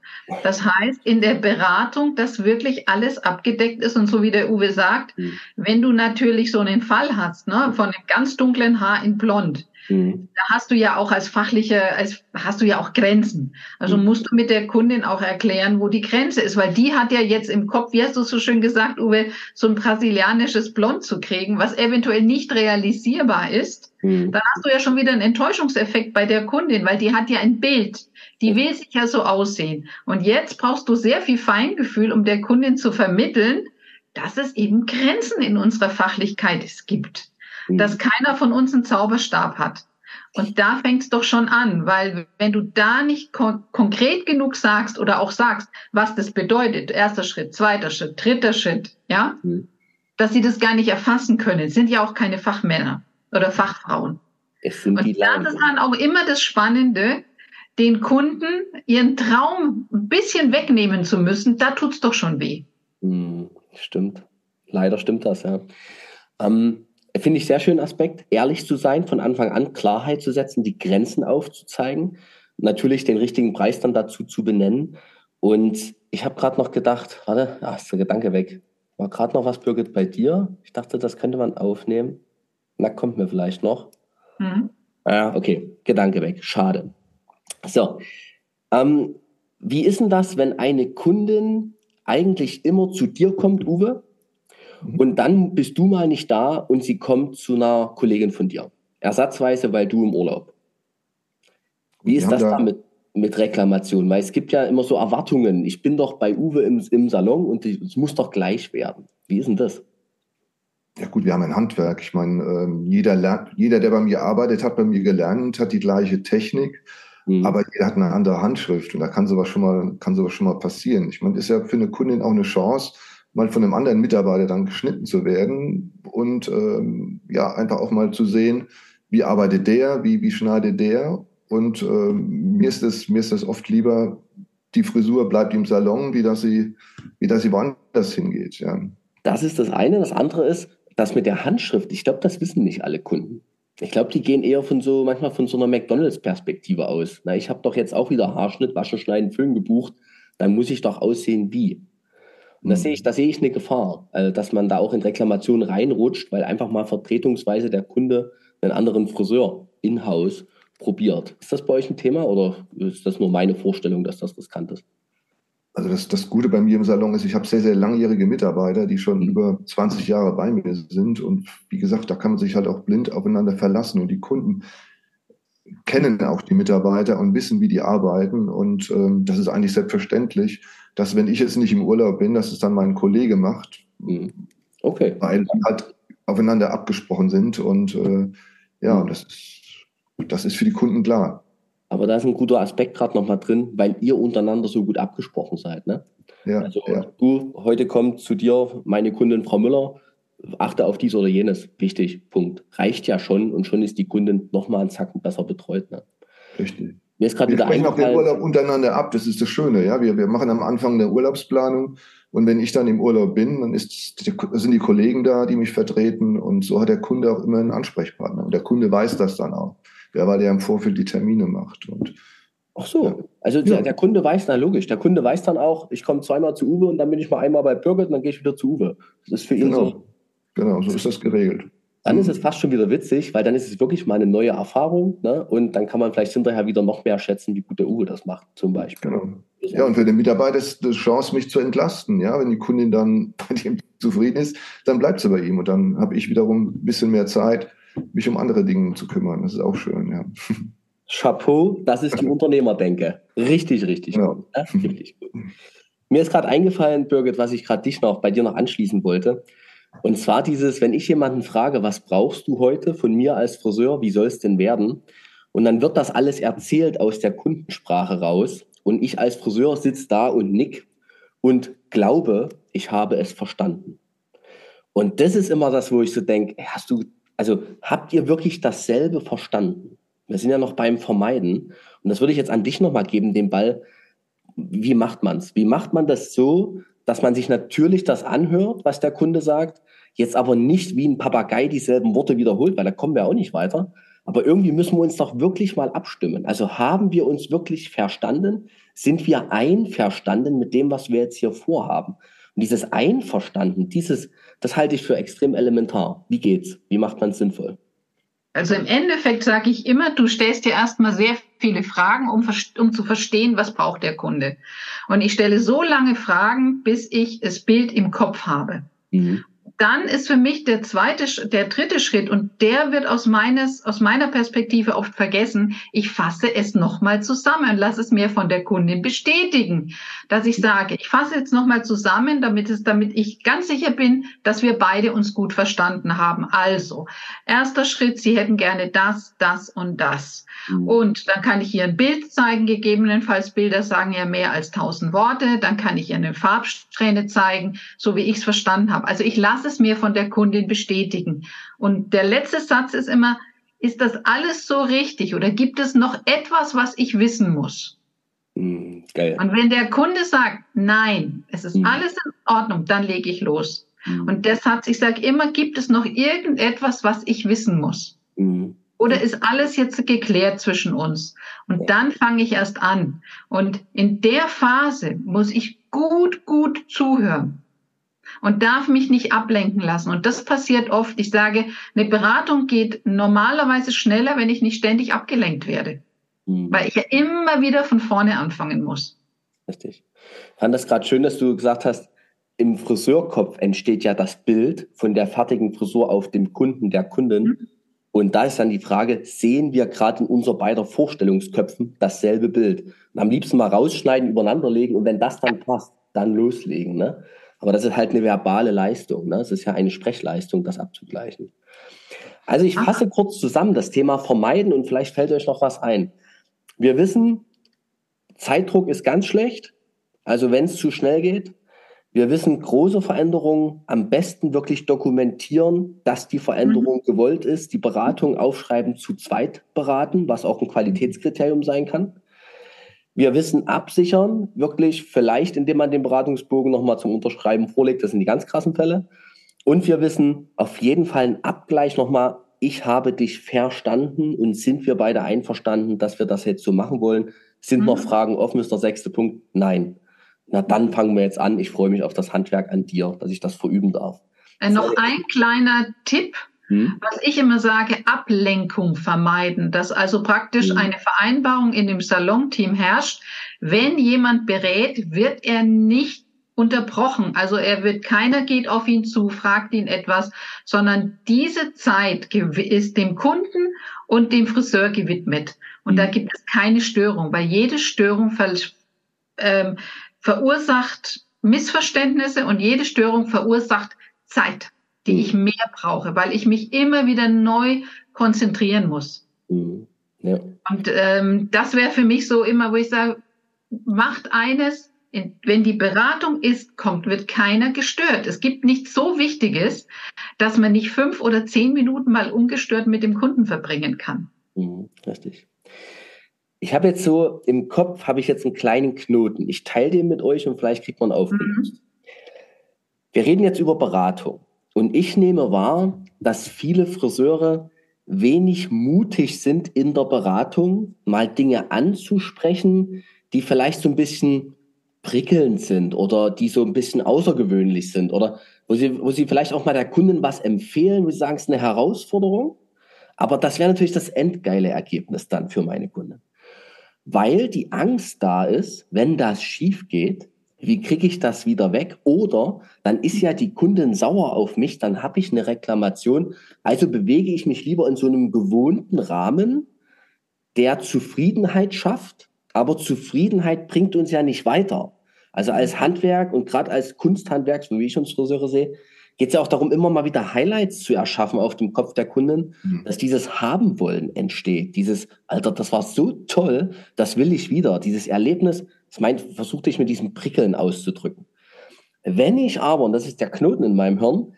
Das heißt, in der Beratung, dass wirklich alles abgedeckt ist und so wie der Uwe sagt, mhm. wenn du natürlich so einen Fall hast, ne, von einem ganz dunklen Haar in blond, Mhm. Da hast du ja auch als fachliche, als hast du ja auch Grenzen. Also mhm. musst du mit der Kundin auch erklären, wo die Grenze ist, weil die hat ja jetzt im Kopf, wie hast du so schön gesagt, Uwe, so ein brasilianisches Blond zu kriegen, was eventuell nicht realisierbar ist. Mhm. Dann hast du ja schon wieder einen Enttäuschungseffekt bei der Kundin, weil die hat ja ein Bild. Die will sich ja so aussehen. Und jetzt brauchst du sehr viel Feingefühl, um der Kundin zu vermitteln, dass es eben Grenzen in unserer Fachlichkeit gibt dass mhm. keiner von uns einen Zauberstab hat. Und da fängt es doch schon an, weil wenn du da nicht kon konkret genug sagst oder auch sagst, was das bedeutet, erster Schritt, zweiter Schritt, dritter Schritt, ja, mhm. dass sie das gar nicht erfassen können, sind ja auch keine Fachmänner oder Fachfrauen. Und das ist dann auch immer das Spannende, den Kunden ihren Traum ein bisschen wegnehmen zu müssen, da tut's doch schon weh. Mhm, stimmt. Leider stimmt das, ja. Ähm, Finde ich sehr schönen Aspekt, ehrlich zu sein, von Anfang an Klarheit zu setzen, die Grenzen aufzuzeigen, natürlich den richtigen Preis dann dazu zu benennen. Und ich habe gerade noch gedacht, warte, ach, ist der Gedanke weg. War gerade noch was, Birgit, bei dir? Ich dachte, das könnte man aufnehmen. Na, kommt mir vielleicht noch. Mhm. Ja, okay, Gedanke weg. Schade. So, ähm, wie ist denn das, wenn eine Kundin eigentlich immer zu dir kommt, Uwe, und dann bist du mal nicht da und sie kommt zu einer Kollegin von dir. Ersatzweise, weil du im Urlaub. Wie ist das da mit, mit Reklamation? Weil es gibt ja immer so Erwartungen. Ich bin doch bei Uwe im, im Salon und es muss doch gleich werden. Wie ist denn das? Ja gut, wir haben ein Handwerk. Ich meine, ähm, jeder, lernt, jeder, der bei mir arbeitet, hat bei mir gelernt, hat die gleiche Technik, mhm. aber jeder hat eine andere Handschrift und da kann sowas schon mal, kann sowas schon mal passieren. Ich meine, das ist ja für eine Kundin auch eine Chance, mal von einem anderen Mitarbeiter dann geschnitten zu werden und ähm, ja, einfach auch mal zu sehen, wie arbeitet der, wie, wie schneidet der. Und ähm, mir, ist das, mir ist das oft lieber, die Frisur bleibt im Salon, wie dass sie, wie dass sie woanders hingeht. Ja. Das ist das eine. Das andere ist, das mit der Handschrift, ich glaube, das wissen nicht alle Kunden. Ich glaube, die gehen eher von so, manchmal von so einer McDonalds-Perspektive aus. Na, ich habe doch jetzt auch wieder Haarschnitt, Waschen, Schneiden, Föhn gebucht. Dann muss ich doch aussehen wie. Und da sehe ich, da sehe ich eine Gefahr, also dass man da auch in Reklamationen reinrutscht, weil einfach mal vertretungsweise der Kunde einen anderen Friseur in-house probiert. Ist das bei euch ein Thema oder ist das nur meine Vorstellung, dass das riskant ist? Also das, das Gute bei mir im Salon ist, ich habe sehr, sehr langjährige Mitarbeiter, die schon mhm. über 20 Jahre bei mir sind. Und wie gesagt, da kann man sich halt auch blind aufeinander verlassen. Und die Kunden kennen auch die Mitarbeiter und wissen, wie die arbeiten. Und ähm, das ist eigentlich selbstverständlich, dass wenn ich jetzt nicht im Urlaub bin, dass es dann mein Kollege macht. Mhm. Okay. Weil die halt aufeinander abgesprochen sind. Und äh, ja, mhm. das, ist, das ist für die Kunden klar. Aber da ist ein guter Aspekt gerade nochmal drin, weil ihr untereinander so gut abgesprochen seid. Ne? Ja, also ja. du, heute kommt zu dir meine Kundin Frau Müller, achte auf dies oder jenes. Wichtig, Punkt. Reicht ja schon und schon ist die Kundin nochmal einen Zacken besser betreut. Ne? Richtig. Mir ist gerade wieder sprechen auch den Urlaub untereinander ab, das ist das Schöne. Ja? Wir, wir machen am Anfang eine Urlaubsplanung und wenn ich dann im Urlaub bin, dann ist, sind die Kollegen da, die mich vertreten und so hat der Kunde auch immer einen Ansprechpartner. Und der Kunde weiß das dann auch wer war der im Vorfeld die Termine macht. Und, Ach so, ja. also der, der, Kunde weiß, na logisch, der Kunde weiß dann auch, ich komme zweimal zu Uwe und dann bin ich mal einmal bei Birgit und dann gehe ich wieder zu Uwe. Das ist für ihn genau. so. Genau, so ist das geregelt. Dann ist es fast schon wieder witzig, weil dann ist es wirklich mal eine neue Erfahrung ne? und dann kann man vielleicht hinterher wieder noch mehr schätzen, wie gut der Uwe das macht, zum Beispiel. Genau. Ja, und für den Mitarbeiter ist die Chance, mich zu entlasten. Ja, wenn die Kundin dann <laughs> bei dem zufrieden ist, dann bleibt sie bei ihm und dann habe ich wiederum ein bisschen mehr Zeit, mich um andere Dinge zu kümmern. Das ist auch schön, ja. Chapeau, das ist die <laughs> Unternehmerdenke. Richtig, richtig ja. gut. Ja, richtig gut. Mir ist gerade eingefallen, Birgit, was ich gerade dich noch bei dir noch anschließen wollte. Und zwar dieses, wenn ich jemanden frage, was brauchst du heute von mir als Friseur, wie soll es denn werden? Und dann wird das alles erzählt aus der Kundensprache raus. Und ich als Friseur sitze da und nick und glaube, ich habe es verstanden. Und das ist immer das, wo ich so denke, hast du also habt ihr wirklich dasselbe verstanden? Wir sind ja noch beim Vermeiden. Und das würde ich jetzt an dich nochmal geben, den Ball. Wie macht man es? Wie macht man das so, dass man sich natürlich das anhört, was der Kunde sagt, jetzt aber nicht wie ein Papagei dieselben Worte wiederholt, weil da kommen wir auch nicht weiter. Aber irgendwie müssen wir uns doch wirklich mal abstimmen. Also haben wir uns wirklich verstanden? Sind wir einverstanden mit dem, was wir jetzt hier vorhaben? Und dieses Einverstanden, dieses, das halte ich für extrem elementar. Wie geht's? Wie macht man es sinnvoll? Also im Endeffekt sage ich immer, du stellst dir erstmal sehr viele Fragen, um, um zu verstehen, was braucht der Kunde. Und ich stelle so lange Fragen, bis ich das Bild im Kopf habe. Mhm dann ist für mich der zweite, der dritte Schritt und der wird aus meines, aus meiner Perspektive oft vergessen. Ich fasse es nochmal zusammen und lasse es mir von der Kundin bestätigen, dass ich sage, ich fasse jetzt nochmal zusammen, damit es, damit ich ganz sicher bin, dass wir beide uns gut verstanden haben. Also, erster Schritt, Sie hätten gerne das, das und das. Mhm. Und dann kann ich ihr ein Bild zeigen, gegebenenfalls Bilder sagen ja mehr als tausend Worte. Dann kann ich ihr eine Farbsträhne zeigen, so wie ich es verstanden habe. Also ich lasse es mir von der Kundin bestätigen. Und der letzte Satz ist immer, ist das alles so richtig oder gibt es noch etwas, was ich wissen muss? Mhm, geil. Und wenn der Kunde sagt, nein, es ist mhm. alles in Ordnung, dann lege ich los. Mhm. Und deshalb, ich sage immer, gibt es noch irgendetwas, was ich wissen muss? Mhm. Oder ist alles jetzt geklärt zwischen uns? Und dann fange ich erst an. Und in der Phase muss ich gut, gut zuhören und darf mich nicht ablenken lassen. Und das passiert oft. Ich sage, eine Beratung geht normalerweise schneller, wenn ich nicht ständig abgelenkt werde. Mhm. Weil ich ja immer wieder von vorne anfangen muss. Richtig. Ich fand das gerade schön, dass du gesagt hast, im Friseurkopf entsteht ja das Bild von der fertigen Frisur auf dem Kunden, der Kundin. Mhm. Und da ist dann die Frage, sehen wir gerade in unser beider Vorstellungsköpfen dasselbe Bild? Und am liebsten mal rausschneiden, übereinander legen und wenn das dann passt, dann loslegen. Ne? Aber das ist halt eine verbale Leistung. Ne? Es ist ja eine Sprechleistung, das abzugleichen. Also ich fasse Ach. kurz zusammen das Thema vermeiden und vielleicht fällt euch noch was ein. Wir wissen, Zeitdruck ist ganz schlecht. Also wenn es zu schnell geht, wir wissen, große Veränderungen am besten wirklich dokumentieren, dass die Veränderung mhm. gewollt ist, die Beratung aufschreiben, zu zweit beraten, was auch ein Qualitätskriterium sein kann. Wir wissen absichern, wirklich vielleicht, indem man den Beratungsbogen nochmal zum Unterschreiben vorlegt, das sind die ganz krassen Fälle. Und wir wissen auf jeden Fall einen Abgleich nochmal, ich habe dich verstanden und sind wir beide einverstanden, dass wir das jetzt so machen wollen? Sind mhm. noch Fragen offen, ist der sechste Punkt? Nein. Na, dann fangen wir jetzt an. Ich freue mich auf das Handwerk an dir, dass ich das verüben darf. Äh, noch ein kleiner Tipp Hm. Was ich immer sage, Ablenkung vermeiden, dass also praktisch hm. eine Vereinbarung in dem Salonteam herrscht. Wenn jemand berät, wird er nicht unterbrochen. Also er wird, keiner geht auf ihn zu, fragt ihn etwas, sondern diese Zeit ist dem Kunden und dem Friseur gewidmet. Und da mhm. gibt es keine Störung, weil jede Störung ver, ähm, verursacht Missverständnisse und jede Störung verursacht Zeit, die mhm. ich mehr brauche, weil ich mich immer wieder neu konzentrieren muss. Mhm. Ja. Und ähm, das wäre für mich so immer, wo ich sage, macht eines, wenn die Beratung ist, kommt, wird keiner gestört. Es gibt nichts so Wichtiges, dass man nicht fünf oder zehn Minuten mal ungestört mit dem Kunden verbringen kann. Mhm, richtig. Ich habe jetzt so im Kopf habe ich jetzt einen kleinen Knoten. Ich teile den mit euch und vielleicht kriegt man aufgelöst. Mhm. Wir reden jetzt über Beratung und ich nehme wahr, dass viele Friseure wenig mutig sind in der Beratung, mal Dinge anzusprechen, die vielleicht so ein bisschen prickelnd sind oder die so ein bisschen außergewöhnlich sind oder wo sie, wo sie vielleicht auch mal der Kundin was empfehlen, wo sie sagen, es ist eine Herausforderung. Aber das wäre natürlich das endgeile Ergebnis dann für meine Kunden. Weil die Angst da ist, wenn das schief geht, wie kriege ich das wieder weg? Oder dann ist ja die Kundin sauer auf mich, dann habe ich eine Reklamation. Also bewege ich mich lieber in so einem gewohnten Rahmen, der Zufriedenheit schafft aber Zufriedenheit bringt uns ja nicht weiter. Also als Handwerk und gerade als Kunsthandwerk, so wie ich uns Friseure sehe, geht es ja auch darum, immer mal wieder Highlights zu erschaffen auf dem Kopf der Kunden, mhm. dass dieses Haben wollen entsteht. Dieses, Alter, das war so toll, das will ich wieder. Dieses Erlebnis, das meint, versuchte ich mit diesem Prickeln auszudrücken. Wenn ich aber, und das ist der Knoten in meinem Hirn,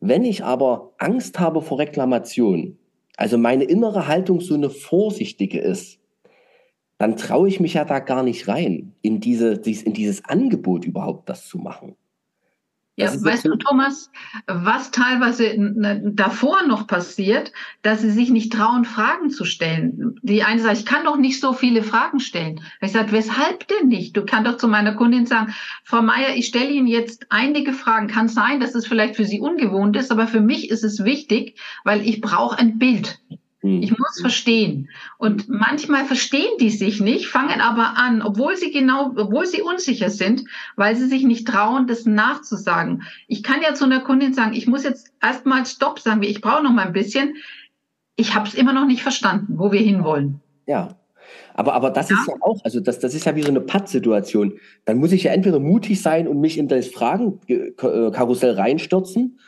wenn ich aber Angst habe vor Reklamation, also meine innere Haltung so eine vorsichtige ist, dann traue ich mich ja da gar nicht rein, in, diese, in dieses Angebot überhaupt das zu machen. Ja, weißt du, Thomas, was teilweise davor noch passiert, dass sie sich nicht trauen, Fragen zu stellen. Die eine sagt, ich kann doch nicht so viele Fragen stellen. Ich sage, weshalb denn nicht? Du kannst doch zu meiner Kundin sagen, Frau Meier, ich stelle Ihnen jetzt einige Fragen. Kann sein, dass es vielleicht für Sie ungewohnt ist, aber für mich ist es wichtig, weil ich brauche ein Bild. Ich muss verstehen. Und manchmal verstehen die sich nicht, fangen aber an, obwohl sie genau, obwohl sie unsicher sind, weil sie sich nicht trauen, das nachzusagen. Ich kann ja zu einer Kundin sagen, ich muss jetzt erstmal Stopp sagen, ich brauche noch mal ein bisschen. Ich habe es immer noch nicht verstanden, wo wir hinwollen. Ja. Aber, aber das ja. ist ja auch, also das, das ist ja wie so eine Pattsituation. Dann muss ich ja entweder mutig sein und mich in das Fragenkarussell reinstürzen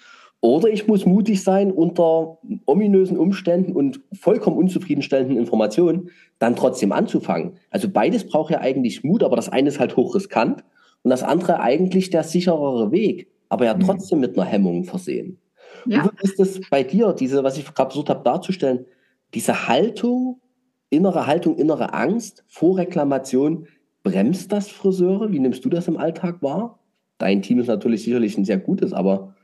oder ich muss mutig sein, unter ominösen Umständen und vollkommen unzufriedenstellenden Informationen dann trotzdem anzufangen. Also beides braucht ja eigentlich Mut, aber das eine ist halt hochriskant und das andere eigentlich der sicherere Weg, aber ja mhm. trotzdem mit einer Hemmung versehen. Ja. Wie ist das bei dir, diese, was ich gerade versucht habe darzustellen, diese Haltung, innere Haltung, innere Angst vor Reklamation, bremst das Friseure? Wie nimmst du das im Alltag wahr? Dein Team ist natürlich sicherlich ein sehr gutes, aber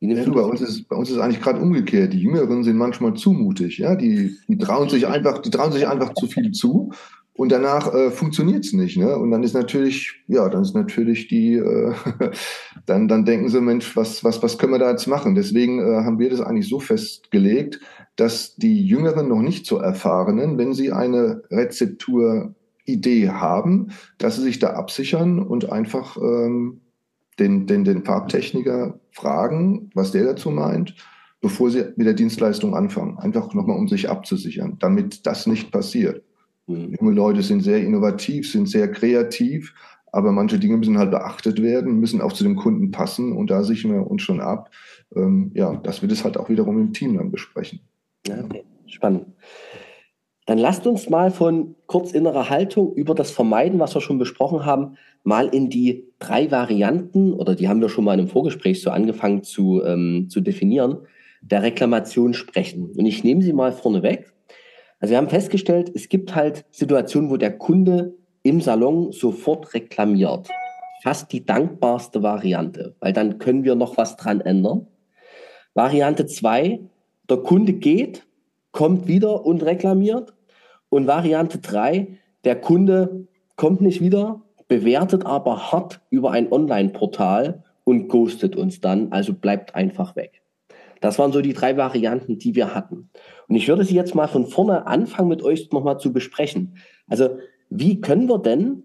ja, du, bei, uns ist, bei uns ist eigentlich gerade umgekehrt. Die Jüngeren sind manchmal zumutig. Ja? Die, die, trauen sich einfach, die trauen sich einfach zu viel zu und danach äh, funktioniert es nicht. Ne? Und dann ist natürlich, ja, dann ist natürlich die, äh, <laughs> dann, dann denken sie, Mensch, was, was, was können wir da jetzt machen? Deswegen äh, haben wir das eigentlich so festgelegt, dass die Jüngeren noch nicht so erfahrenen, wenn sie eine Rezepturidee haben, dass sie sich da absichern und einfach ähm, den, den, den Farbtechniker fragen, was der dazu meint, bevor sie mit der Dienstleistung anfangen. Einfach nochmal, um sich abzusichern, damit das nicht passiert. Mhm. Junge Leute sind sehr innovativ, sind sehr kreativ, aber manche Dinge müssen halt beachtet werden, müssen auch zu dem Kunden passen und da sichern wir uns schon ab. Ähm, ja, dass wir das halt auch wiederum im Team dann besprechen. Ja, okay. Spannend. Dann lasst uns mal von kurz innerer Haltung über das Vermeiden, was wir schon besprochen haben, mal in die drei Varianten, oder die haben wir schon mal in einem Vorgespräch so angefangen zu, ähm, zu definieren, der Reklamation sprechen. Und ich nehme sie mal vorneweg. Also wir haben festgestellt, es gibt halt Situationen, wo der Kunde im Salon sofort reklamiert. Fast die dankbarste Variante, weil dann können wir noch was dran ändern. Variante zwei: der Kunde geht, kommt wieder und reklamiert. Und Variante 3, der Kunde kommt nicht wieder, bewertet aber hart über ein Online-Portal und ghostet uns dann, also bleibt einfach weg. Das waren so die drei Varianten, die wir hatten. Und ich würde sie jetzt mal von vorne anfangen, mit euch nochmal zu besprechen. Also, wie können wir denn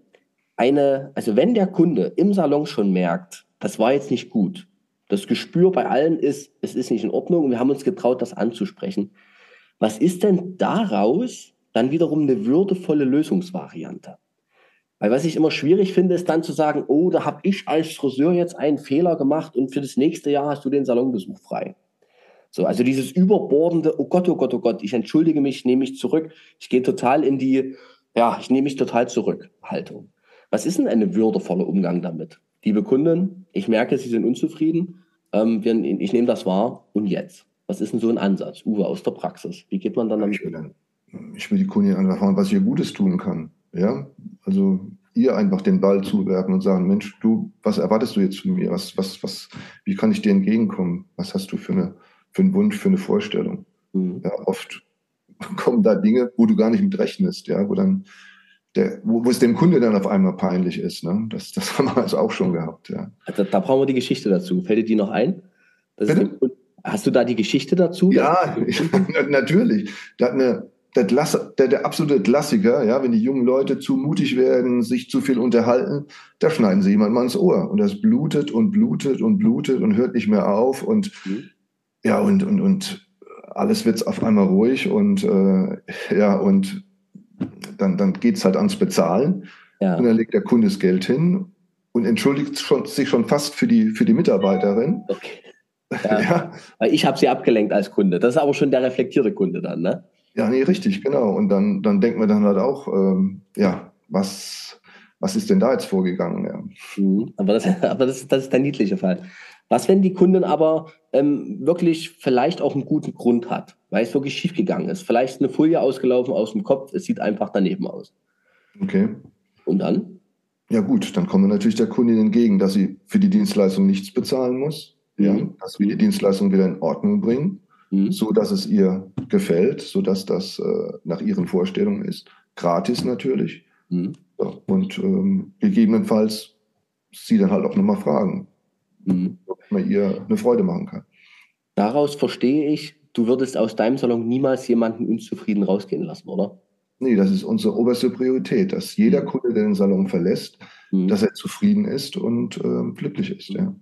eine, also wenn der Kunde im Salon schon merkt, das war jetzt nicht gut, das Gespür bei allen ist, es ist nicht in Ordnung und wir haben uns getraut, das anzusprechen. Was ist denn daraus dann wiederum eine würdevolle Lösungsvariante? Weil was ich immer schwierig finde, ist dann zu sagen, oh, da habe ich als Friseur jetzt einen Fehler gemacht und für das nächste Jahr hast du den Salonbesuch frei. So, also dieses überbordende, oh Gott, oh Gott, oh Gott, ich entschuldige mich, nehme mich zurück, ich gehe total in die, ja, ich nehme mich total zurück, Haltung. Was ist denn ein würdevoller Umgang damit? Liebe Kunden, ich merke, Sie sind unzufrieden, ähm, ich nehme das wahr und jetzt? Was ist denn so ein Ansatz, Uwe, aus der Praxis? Wie geht man dann damit? Ich will, dann, ich will die Kunden einfach fragen, was ihr Gutes tun kann. Ja, also ihr einfach den Ball zuwerfen und sagen, Mensch, du, was erwartest du jetzt von mir? Was, was, was, wie kann ich dir entgegenkommen? Was hast du für eine, für einen Wunsch, für eine Vorstellung? Mhm. Ja, oft <laughs> kommen da Dinge, wo du gar nicht mit rechnest, ja, wo dann der, wo, wo es dem Kunde dann auf einmal peinlich ist. Ne? Das, das <laughs> haben wir also auch schon gehabt, ja. Also, da brauchen wir die Geschichte dazu. Fällt dir die noch ein? Dem, hast du da die Geschichte dazu? Ja, <laughs> natürlich. Da hat eine, der, der, der absolute Klassiker, ja, wenn die jungen Leute zu mutig werden, sich zu viel unterhalten, da schneiden sie jemand mal ins Ohr. Und das blutet und blutet und blutet und hört nicht mehr auf. Und mhm. ja, und, und, und alles wird auf einmal ruhig und äh, ja, und dann, dann geht es halt ans Bezahlen. Ja. Und dann legt der Kunde das Geld hin und entschuldigt schon, sich schon fast für die, für die Mitarbeiterin. Okay. Ja. <laughs> ja. Weil ich habe sie abgelenkt als Kunde. Das ist aber schon der reflektierte Kunde dann, ne? Ja, nee, richtig, genau. Und dann, dann denkt man dann halt auch, ähm, ja, was, was ist denn da jetzt vorgegangen? Ja. Mhm. Aber, das, <laughs> aber das, das ist der niedliche Fall. Was, wenn die Kundin aber ähm, wirklich vielleicht auch einen guten Grund hat, weil es wirklich schiefgegangen ist? Vielleicht eine Folie ausgelaufen aus dem Kopf, es sieht einfach daneben aus. Okay. Und dann? Ja gut, dann kommen wir natürlich der Kundin entgegen, dass sie für die Dienstleistung nichts bezahlen muss, mhm. ja, dass wir die Dienstleistung wieder in Ordnung bringen, mhm. so dass es ihr gefällt, so dass das äh, nach ihren Vorstellungen ist. Gratis natürlich. Mhm. Ja, und ähm, gegebenenfalls sie dann halt auch nochmal fragen mhm. man ihr eine Freude machen kann. Daraus verstehe ich, du würdest aus deinem Salon niemals jemanden unzufrieden rausgehen lassen, oder? Nee, das ist unsere oberste Priorität, dass jeder mhm. Kunde, der den Salon verlässt, mhm. dass er zufrieden ist und äh, glücklich ist. Ja.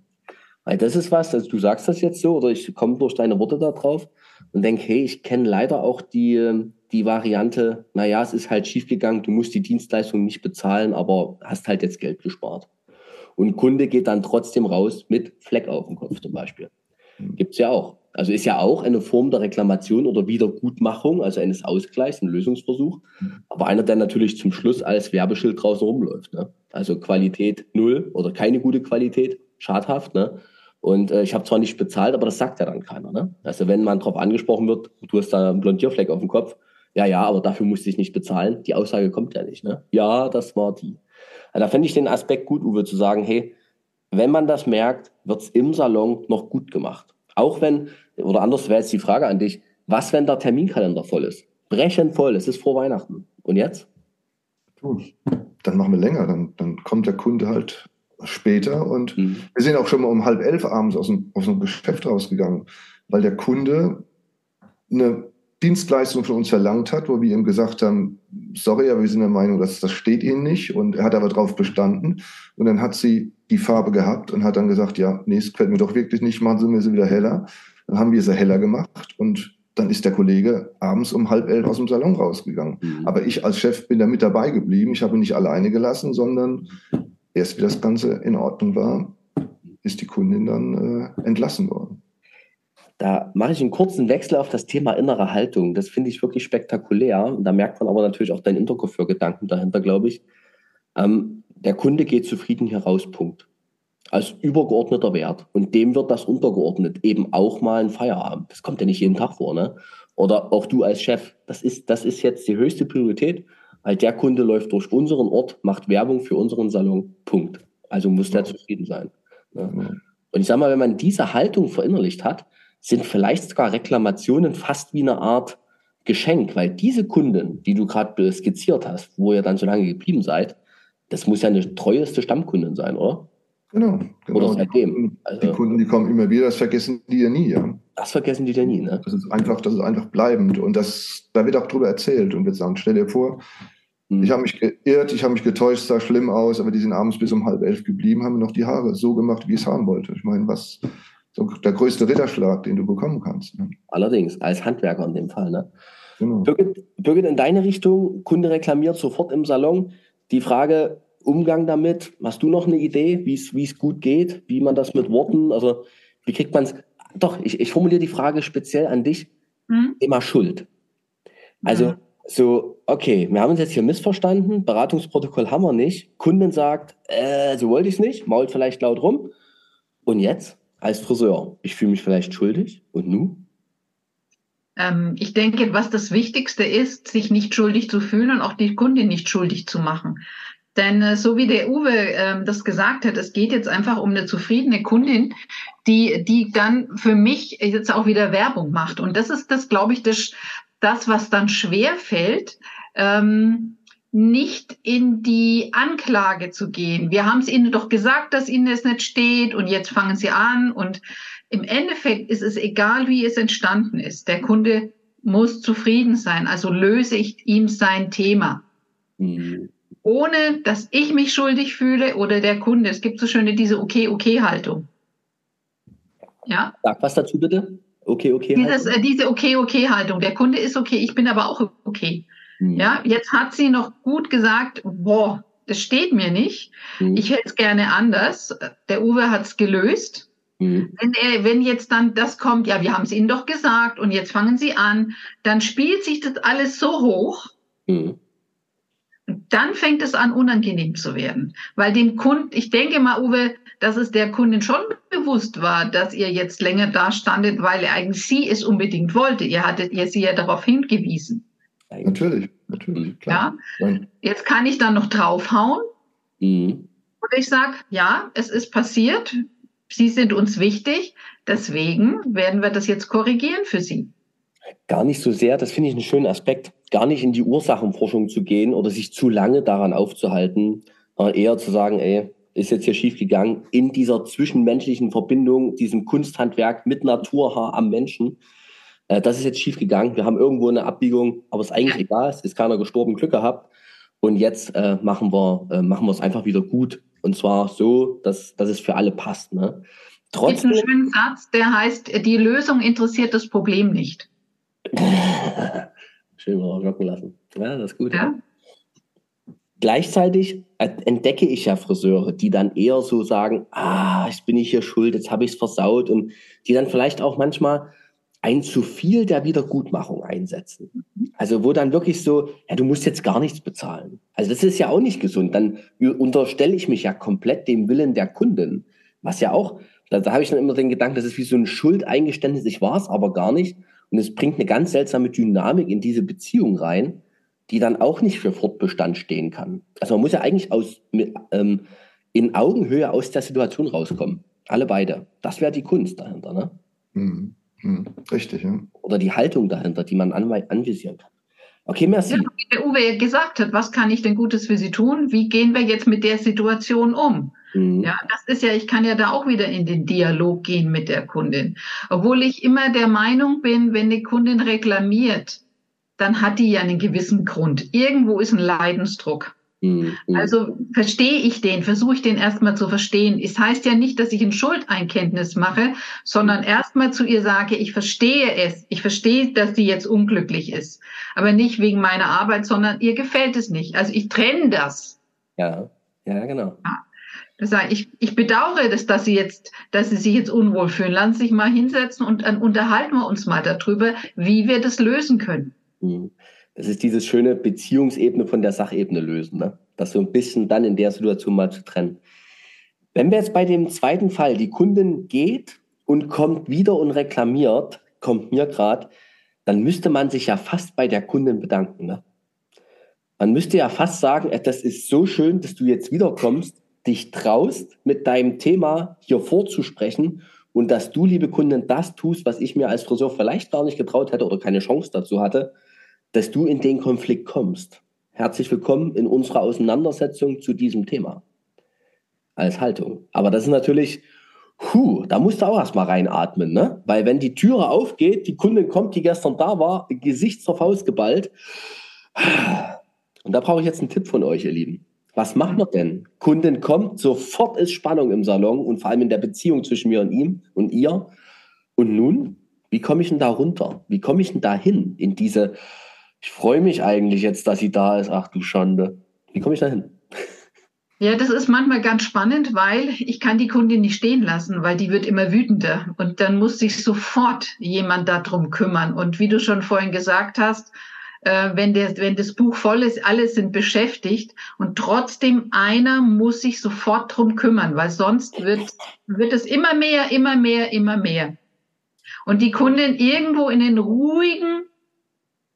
Weil das ist was, also du sagst das jetzt so, oder ich komme durch deine Worte da drauf und denke, hey, ich kenne leider auch die, die Variante, naja, es ist halt schiefgegangen, du musst die Dienstleistung nicht bezahlen, aber hast halt jetzt Geld gespart. Und Kunde geht dann trotzdem raus mit Fleck auf dem Kopf zum Beispiel. Mhm. Gibt's ja auch. Also ist ja auch eine Form der Reklamation oder Wiedergutmachung, also eines Ausgleichs, ein Lösungsversuch. Mhm. Aber einer, der natürlich zum Schluss als Werbeschild draußen rumläuft. Ne? Also Qualität null oder keine gute Qualität, schadhaft. Ne? Und äh, ich habe zwar nicht bezahlt, aber das sagt ja dann keiner. Ne? Also wenn man darauf angesprochen wird, du hast da einen Blondierfleck auf dem Kopf, ja, ja, aber dafür musste ich nicht bezahlen. Die Aussage kommt ja nicht. Ne? Ja, das war die. Also da fände ich den Aspekt gut, Uwe, zu sagen, hey, wenn man das merkt, wird es im Salon noch gut gemacht. Auch wenn, oder anders wäre jetzt die Frage an dich, was, wenn der Terminkalender voll ist? Brechend voll, es ist vor Weihnachten. Und jetzt? Dann machen wir länger, dann, dann kommt der Kunde halt später und mhm. wir sind auch schon mal um halb elf abends aus dem, aus dem Geschäft rausgegangen, weil der Kunde eine Dienstleistung von uns verlangt hat, wo wir ihm gesagt haben, sorry, aber wir sind der Meinung, dass das steht Ihnen nicht. Und er hat aber darauf bestanden. Und dann hat sie die Farbe gehabt und hat dann gesagt, ja, nee, es gefällt mir doch wirklich nicht, machen Sie mir sie wieder heller. Dann haben wir sie heller gemacht und dann ist der Kollege abends um halb elf aus dem Salon rausgegangen. Mhm. Aber ich als Chef bin da mit dabei geblieben. Ich habe ihn nicht alleine gelassen, sondern erst wie das Ganze in Ordnung war, ist die Kundin dann äh, entlassen worden. Da mache ich einen kurzen Wechsel auf das Thema innere Haltung. Das finde ich wirklich spektakulär. Und da merkt man aber natürlich auch deinen Interkoffer-Gedanken dahinter, glaube ich. Ähm, der Kunde geht zufrieden hier raus, Punkt. Als übergeordneter Wert. Und dem wird das untergeordnet. Eben auch mal ein Feierabend. Das kommt ja nicht jeden Tag vor, ne? Oder auch du als Chef. Das ist, das ist jetzt die höchste Priorität, weil der Kunde läuft durch unseren Ort, macht Werbung für unseren Salon. Punkt. Also muss der zufrieden sein. Ne? Und ich sage mal, wenn man diese Haltung verinnerlicht hat, sind vielleicht sogar Reklamationen fast wie eine Art Geschenk, weil diese Kunden, die du gerade skizziert hast, wo ihr dann so lange geblieben seid, das muss ja eine treueste Stammkundin sein, oder? Genau. genau. Oder seitdem. Also, die Kunden, die kommen immer wieder, das vergessen die ja nie, ja. Das vergessen die ja nie, ne? Das ist einfach, das ist einfach bleibend. Und das, da wird auch drüber erzählt und wird sagen, stell dir vor, mhm. ich habe mich geirrt, ich habe mich getäuscht, sah schlimm aus, aber die sind abends bis um halb elf geblieben, haben noch die Haare so gemacht, wie ich es haben wollte. Ich meine, was so der größte Ritterschlag, den du bekommen kannst. Ne? Allerdings, als Handwerker in dem Fall, ne? Genau. Birgit, Birgit, in deine Richtung, Kunde reklamiert sofort im Salon. Die Frage, Umgang damit, hast du noch eine Idee, wie es gut geht, wie man das mit Worten, also wie kriegt man es doch, ich, ich formuliere die Frage speziell an dich. Hm? Thema Schuld. Also, hm. so, okay, wir haben uns jetzt hier missverstanden, Beratungsprotokoll haben wir nicht. Kundin sagt, äh, so wollte ich es nicht, mault vielleicht laut rum. Und jetzt, als Friseur, ich fühle mich vielleicht schuldig. Und nun? Ähm, ich denke, was das Wichtigste ist, sich nicht schuldig zu fühlen und auch die Kundin nicht schuldig zu machen. Denn äh, so wie der Uwe äh, das gesagt hat, es geht jetzt einfach um eine zufriedene Kundin, die, die dann für mich jetzt auch wieder Werbung macht. Und das ist das, glaube ich, das, das, was dann schwer fällt, ähm, nicht in die Anklage zu gehen. Wir haben es Ihnen doch gesagt, dass Ihnen es nicht steht und jetzt fangen Sie an. Und im Endeffekt ist es egal, wie es entstanden ist. Der Kunde muss zufrieden sein. Also löse ich ihm sein Thema. Mhm ohne dass ich mich schuldig fühle oder der Kunde. Es gibt so schöne diese Okay-Okay-Haltung. Ja. Sag was dazu bitte. Okay, okay. Dieses, äh, diese Okay, okay Haltung. Der Kunde ist okay, ich bin aber auch okay. Hm. Ja, jetzt hat sie noch gut gesagt, boah, das steht mir nicht. Hm. Ich hätte es gerne anders. Der Uwe hat es gelöst. Hm. Wenn, er, wenn jetzt dann das kommt, ja, wir haben es Ihnen doch gesagt und jetzt fangen Sie an, dann spielt sich das alles so hoch. Hm dann fängt es an, unangenehm zu werden. Weil dem Kunden, ich denke mal, Uwe, dass es der Kundin schon bewusst war, dass ihr jetzt länger da standet, weil er eigentlich sie es unbedingt wollte. Ihr hattet ihr sie ja darauf hingewiesen. Natürlich, natürlich, klar. Ja? Jetzt kann ich dann noch draufhauen. Mhm. Und ich sage, ja, es ist passiert. Sie sind uns wichtig. Deswegen werden wir das jetzt korrigieren für Sie. Gar nicht so sehr, das finde ich einen schönen Aspekt, gar nicht in die Ursachenforschung zu gehen oder sich zu lange daran aufzuhalten, eher zu sagen, ey, ist jetzt hier schief gegangen, in dieser zwischenmenschlichen Verbindung, diesem Kunsthandwerk mit Naturhaar am Menschen. Äh, das ist jetzt schief gegangen. Wir haben irgendwo eine Abbiegung, aber es ist eigentlich egal, es ist keiner gestorben, Glück gehabt. Und jetzt äh, machen wir äh, machen wir es einfach wieder gut. Und zwar so, dass, dass es für alle passt. Ne? Trotzdem, es gibt einen schönen Satz, der heißt, die Lösung interessiert das Problem nicht. <laughs> Schön mal rocken lassen. Ja, das ist gut. Ja. Gleichzeitig entdecke ich ja Friseure, die dann eher so sagen, ah, jetzt bin ich hier schuld, jetzt habe ich es versaut und die dann vielleicht auch manchmal ein zu viel der Wiedergutmachung einsetzen. Also wo dann wirklich so, ja, du musst jetzt gar nichts bezahlen. Also das ist ja auch nicht gesund. Dann unterstelle ich mich ja komplett dem Willen der Kunden. Was ja auch, da, da habe ich dann immer den Gedanken, das ist wie so ein Schuldeingeständnis, ich war es aber gar nicht. Und es bringt eine ganz seltsame Dynamik in diese Beziehung rein, die dann auch nicht für Fortbestand stehen kann. Also man muss ja eigentlich aus, mit, ähm, in Augenhöhe aus der Situation rauskommen. Alle beide. Das wäre die Kunst dahinter, ne? Mhm. Mhm. Richtig, ja. Oder die Haltung dahinter, die man an, anvisieren kann. Okay, merci. Ja, wie der Uwe gesagt hat, was kann ich denn Gutes für Sie tun? Wie gehen wir jetzt mit der Situation um? Mhm. Ja, das ist ja, ich kann ja da auch wieder in den Dialog gehen mit der Kundin. Obwohl ich immer der Meinung bin, wenn die Kundin reklamiert, dann hat die ja einen gewissen Grund. Irgendwo ist ein Leidensdruck. Mhm. Also verstehe ich den, versuche ich den erstmal zu verstehen. Es heißt ja nicht, dass ich ein Schuldeinkenntnis mache, sondern erstmal zu ihr sage, ich verstehe es. Ich verstehe, dass sie jetzt unglücklich ist. Aber nicht wegen meiner Arbeit, sondern ihr gefällt es nicht. Also ich trenne das. Ja, ja, genau. Ja. Heißt, ich, ich bedauere das, dass sie jetzt, dass sie sich jetzt unwohl fühlen. Lassen Sie sich mal hinsetzen und dann unterhalten wir uns mal darüber, wie wir das lösen können. Mhm. Das ist dieses schöne Beziehungsebene von der Sachebene lösen, ne? Das so ein bisschen dann in der Situation mal zu trennen. Wenn wir jetzt bei dem zweiten Fall, die Kundin geht und kommt wieder und reklamiert, kommt mir gerade, dann müsste man sich ja fast bei der Kundin bedanken. Ne? Man müsste ja fast sagen, das ist so schön, dass du jetzt wiederkommst, dich traust, mit deinem Thema hier vorzusprechen und dass du, liebe Kundin, das tust, was ich mir als Friseur vielleicht gar nicht getraut hätte oder keine Chance dazu hatte, dass du in den Konflikt kommst. Herzlich willkommen in unserer Auseinandersetzung zu diesem Thema als Haltung. Aber das ist natürlich, Puh, da musst du auch erstmal reinatmen, ne? Weil wenn die Türe aufgeht, die Kundin kommt, die gestern da war, Gesicht zur Faust geballt. Und da brauche ich jetzt einen Tipp von euch, ihr Lieben. Was machen wir denn? Kundin kommt, sofort ist Spannung im Salon und vor allem in der Beziehung zwischen mir und ihm und ihr. Und nun, wie komme ich denn da runter? Wie komme ich denn da hin in diese, ich freue mich eigentlich jetzt, dass sie da ist, ach du Schande. Wie komme ich da hin? Ja, das ist manchmal ganz spannend, weil ich kann die Kundin nicht stehen lassen, weil die wird immer wütender und dann muss sich sofort jemand darum kümmern. Und wie du schon vorhin gesagt hast, äh, wenn, der, wenn das Buch voll ist, alle sind beschäftigt und trotzdem einer muss sich sofort drum kümmern, weil sonst wird, wird es immer mehr, immer mehr, immer mehr. Und die Kundin irgendwo in den ruhigen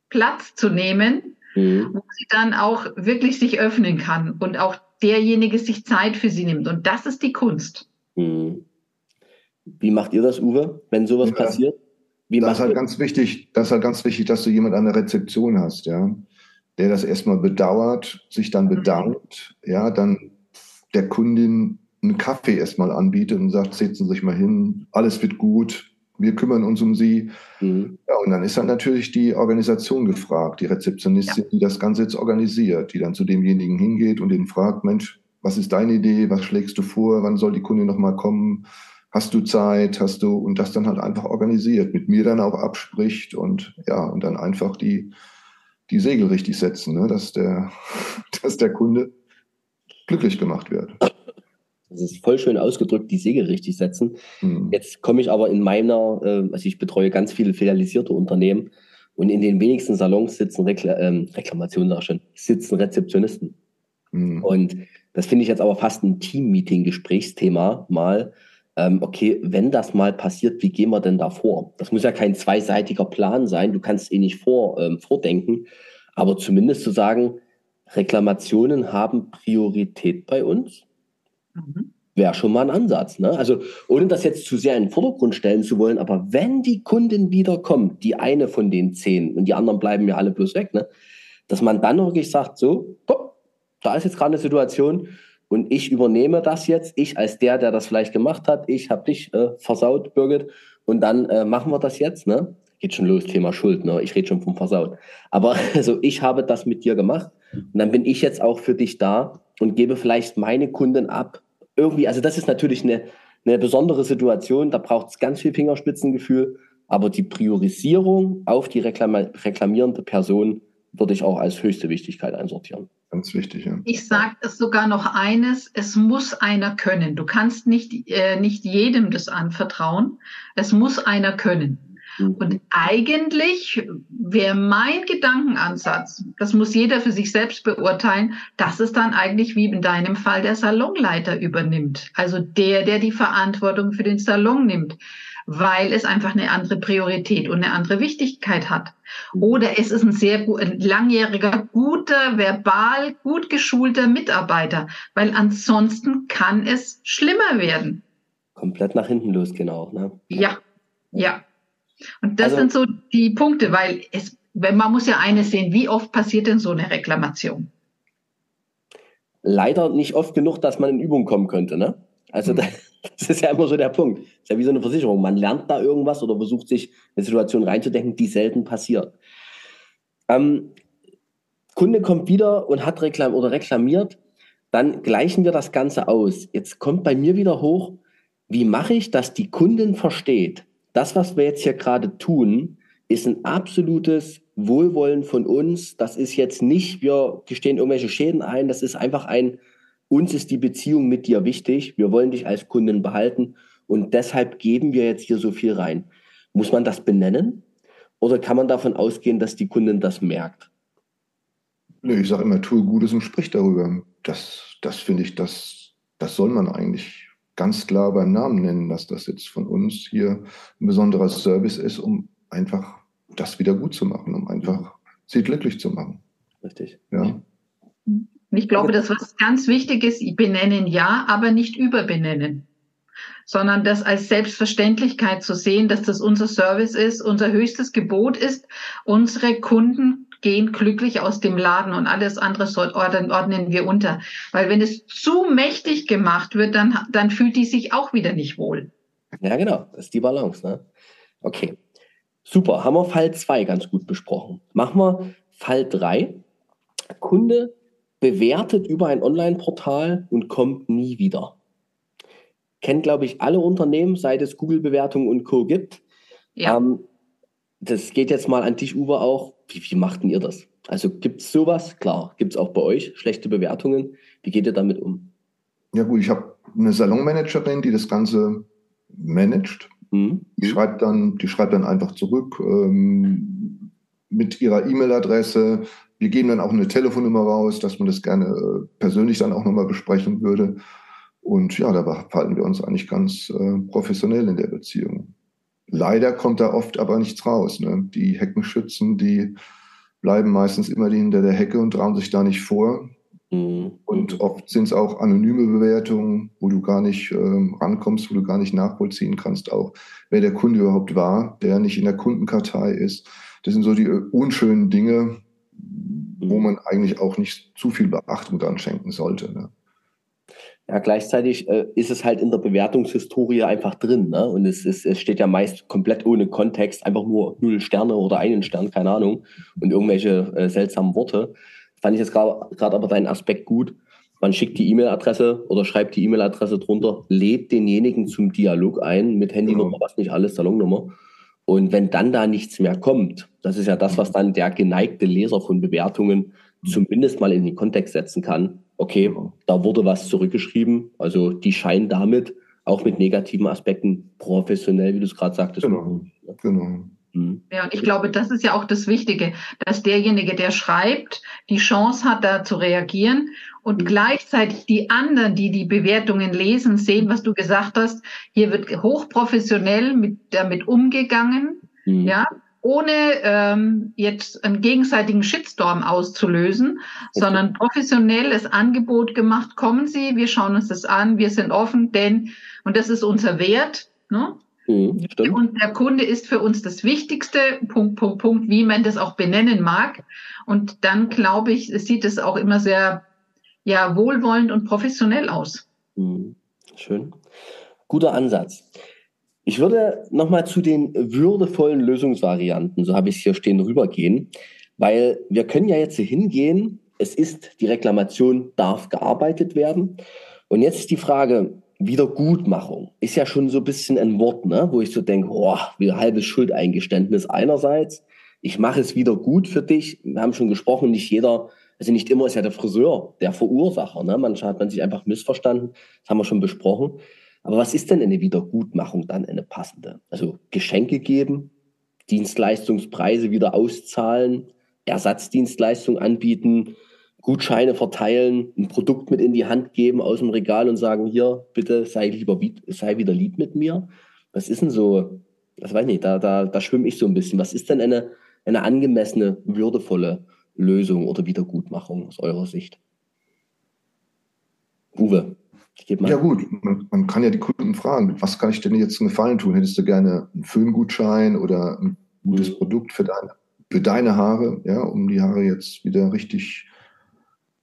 Platz zu nehmen, mhm. wo sie dann auch wirklich sich öffnen kann und auch derjenige sich Zeit für sie nimmt. Und das ist die Kunst. Hm. Wie macht ihr das, Uwe, wenn sowas ja, passiert? Wie das ist halt ganz wichtig, das ist halt ganz wichtig, dass du jemand an der Rezeption hast, ja, der das erstmal bedauert, sich dann mhm. bedankt, mhm. ja, dann der Kundin einen Kaffee erstmal anbietet und sagt, setzen Sie sich mal hin, alles wird gut, wir kümmern uns um sie. Mhm. Ja, und dann ist dann natürlich die Organisation gefragt, die Rezeptionistin, ja. die das Ganze jetzt organisiert, die dann zu demjenigen hingeht und den fragt, Mensch, was ist deine Idee, was schlägst du vor, wann soll die Kunde nochmal kommen, hast du Zeit, hast du, und das dann halt einfach organisiert, mit mir dann auch abspricht und ja, und dann einfach die, die Segel richtig setzen, ne, dass der, <laughs> dass der Kunde glücklich gemacht wird. Das ist voll schön ausgedrückt, die Segel richtig setzen. Mhm. Jetzt komme ich aber in meiner, äh, also ich betreue ganz viele filialisierte Unternehmen und in den wenigsten Salons sitzen Rekla ähm, Reklamationen, sag ich schon, sitzen Rezeptionisten. Mhm. Und das finde ich jetzt aber fast ein Team-Meeting-Gesprächsthema mal. Ähm, okay, wenn das mal passiert, wie gehen wir denn da vor? Das muss ja kein zweiseitiger Plan sein, du kannst eh nicht vor, ähm, vordenken, aber zumindest zu sagen, Reklamationen haben Priorität bei uns Mhm. Wäre schon mal ein Ansatz. Ne? Also ohne das jetzt zu sehr in den Vordergrund stellen zu wollen, aber wenn die Kundin wieder kommt, die eine von den zehn und die anderen bleiben ja alle bloß weg, ne? dass man dann wirklich sagt, so, da ist jetzt gerade eine Situation und ich übernehme das jetzt, ich als der, der das vielleicht gemacht hat, ich habe dich äh, versaut, Birgit, und dann äh, machen wir das jetzt. Ne? Geht schon los, Thema Schuld, ne? ich rede schon vom Versaut. Aber <laughs> also ich habe das mit dir gemacht und dann bin ich jetzt auch für dich da und gebe vielleicht meine Kunden ab irgendwie, also das ist natürlich eine, eine besondere Situation, da braucht es ganz viel Fingerspitzengefühl, aber die Priorisierung auf die reklam reklamierende Person würde ich auch als höchste Wichtigkeit einsortieren. Ganz wichtig, ja. Ich sage es sogar noch eines, es muss einer können. Du kannst nicht, äh, nicht jedem das anvertrauen. Es muss einer können. Mhm. Und eigentlich wäre mein Gedankenansatz, das muss jeder für sich selbst beurteilen, dass es dann eigentlich wie in deinem Fall der Salonleiter übernimmt. Also der, der die Verantwortung für den Salon nimmt, weil es einfach eine andere Priorität und eine andere Wichtigkeit hat. Oder es ist ein sehr ein langjähriger, guter, verbal gut geschulter Mitarbeiter, weil ansonsten kann es schlimmer werden. Komplett nach hinten losgehen auch, ne? Ja, ja. Und das also, sind so die Punkte, weil es, wenn man muss ja eines sehen, wie oft passiert denn so eine Reklamation? Leider nicht oft genug, dass man in Übung kommen könnte, ne? Also mhm. das <laughs> ist ja immer so der Punkt. Das ist ja wie so eine Versicherung. Man lernt da irgendwas oder versucht sich eine Situation reinzudenken, die selten passiert. Ähm, Kunde kommt wieder und hat reklam oder reklamiert, dann gleichen wir das Ganze aus. Jetzt kommt bei mir wieder hoch, wie mache ich, dass die Kundin versteht, das, was wir jetzt hier gerade tun, ist ein absolutes Wohlwollen von uns. Das ist jetzt nicht, wir gestehen irgendwelche Schäden ein. Das ist einfach ein, uns ist die Beziehung mit dir wichtig. Wir wollen dich als Kunden behalten. Und deshalb geben wir jetzt hier so viel rein. Muss man das benennen? Oder kann man davon ausgehen, dass die Kundin das merkt? Nee, ich sage immer, tue Gutes und sprich darüber. Das, das finde ich, das, das soll man eigentlich ganz klar beim Namen nennen, dass das jetzt von uns hier ein besonderer Service ist, um einfach das wieder gut zu machen, um einfach sie glücklich zu machen. Richtig. Ja. Ich glaube, das was ganz wichtig ist, benennen ja, aber nicht überbenennen, sondern das als Selbstverständlichkeit zu sehen, dass das unser Service ist, unser höchstes Gebot ist, unsere Kunden gehen glücklich aus dem Laden und alles andere ordnen wir unter. Weil wenn es zu mächtig gemacht wird, dann, dann fühlt die sich auch wieder nicht wohl. Ja, genau. Das ist die Balance. Ne? Okay. Super. Haben wir Fall 2 ganz gut besprochen. Machen wir Fall 3. Kunde bewertet über ein Online-Portal und kommt nie wieder. Kennt, glaube ich, alle Unternehmen, seit es Google-Bewertungen und Co. gibt. Ja. Ähm, das geht jetzt mal an dich, Uwe, auch. Wie, wie machten ihr das? Also gibt es sowas? Klar, gibt es auch bei euch schlechte Bewertungen. Wie geht ihr damit um? Ja gut, ich habe eine Salonmanagerin, die das Ganze managt. Mhm. Die, schreibt dann, die schreibt dann einfach zurück ähm, mit ihrer E-Mail-Adresse. Wir geben dann auch eine Telefonnummer raus, dass man das gerne äh, persönlich dann auch nochmal besprechen würde. Und ja, da verhalten wir uns eigentlich ganz äh, professionell in der Beziehung. Leider kommt da oft aber nichts raus. Ne? Die Heckenschützen, die bleiben meistens immer hinter der Hecke und trauen sich da nicht vor. Mhm. Und oft sind es auch anonyme Bewertungen, wo du gar nicht ähm, rankommst, wo du gar nicht nachvollziehen kannst, auch wer der Kunde überhaupt war, der nicht in der Kundenkartei ist. Das sind so die äh, unschönen Dinge, wo man eigentlich auch nicht zu viel Beachtung dran schenken sollte. Ne? Ja, gleichzeitig äh, ist es halt in der Bewertungshistorie einfach drin. Ne? Und es, ist, es steht ja meist komplett ohne Kontext, einfach nur null Sterne oder einen Stern, keine Ahnung, und irgendwelche äh, seltsamen Worte. Fand ich jetzt gerade aber deinen Aspekt gut. Man schickt die E-Mail-Adresse oder schreibt die E-Mail-Adresse drunter, lädt denjenigen zum Dialog ein mit Handynummer, genau. was nicht alles, Salonnummer. Und wenn dann da nichts mehr kommt, das ist ja das, was dann der geneigte Leser von Bewertungen zumindest mal in den Kontext setzen kann. Okay, da wurde was zurückgeschrieben. Also die scheinen damit auch mit negativen Aspekten professionell, wie du es gerade sagtest. Genau. genau. Mhm. Ja, und ich glaube, das ist ja auch das Wichtige, dass derjenige, der schreibt, die Chance hat, da zu reagieren und mhm. gleichzeitig die anderen, die die Bewertungen lesen, sehen, was du gesagt hast. Hier wird hochprofessionell mit, damit umgegangen. Mhm. Ja, ohne ähm, jetzt einen gegenseitigen Shitstorm auszulösen, okay. sondern professionelles Angebot gemacht. Kommen Sie, wir schauen uns das an, wir sind offen, denn, und das ist unser Wert, ne? Mhm, und der Kunde ist für uns das Wichtigste, Punkt, Punkt, Punkt, wie man das auch benennen mag. Und dann glaube ich, sieht es auch immer sehr ja, wohlwollend und professionell aus. Mhm. Schön. Guter Ansatz. Ich würde nochmal zu den würdevollen Lösungsvarianten, so habe ich es hier stehen, rübergehen, weil wir können ja jetzt hingehen, es ist, die Reklamation darf gearbeitet werden. Und jetzt ist die Frage, Wiedergutmachung ist ja schon so ein bisschen ein Wort, ne? wo ich so denke, oh, wieder halbes Schuldeingeständnis einerseits. Ich mache es wieder gut für dich. Wir haben schon gesprochen, nicht jeder, also nicht immer ist ja der Friseur der Verursacher. Ne? Manchmal hat man sich einfach missverstanden. Das haben wir schon besprochen. Aber was ist denn eine Wiedergutmachung dann eine passende? Also Geschenke geben, Dienstleistungspreise wieder auszahlen, Ersatzdienstleistungen anbieten, Gutscheine verteilen, ein Produkt mit in die Hand geben aus dem Regal und sagen, hier, bitte sei lieber, sei wieder lieb mit mir. Was ist denn so, das weiß ich nicht, da, da, da schwimme ich so ein bisschen. Was ist denn eine, eine angemessene, würdevolle Lösung oder Wiedergutmachung aus eurer Sicht? Uwe. Ja gut, man, man, kann ja die Kunden fragen, was kann ich denn jetzt einen Gefallen tun? Hättest du gerne einen Föhngutschein oder ein gutes mhm. Produkt für deine, für deine Haare, ja, um die Haare jetzt wieder richtig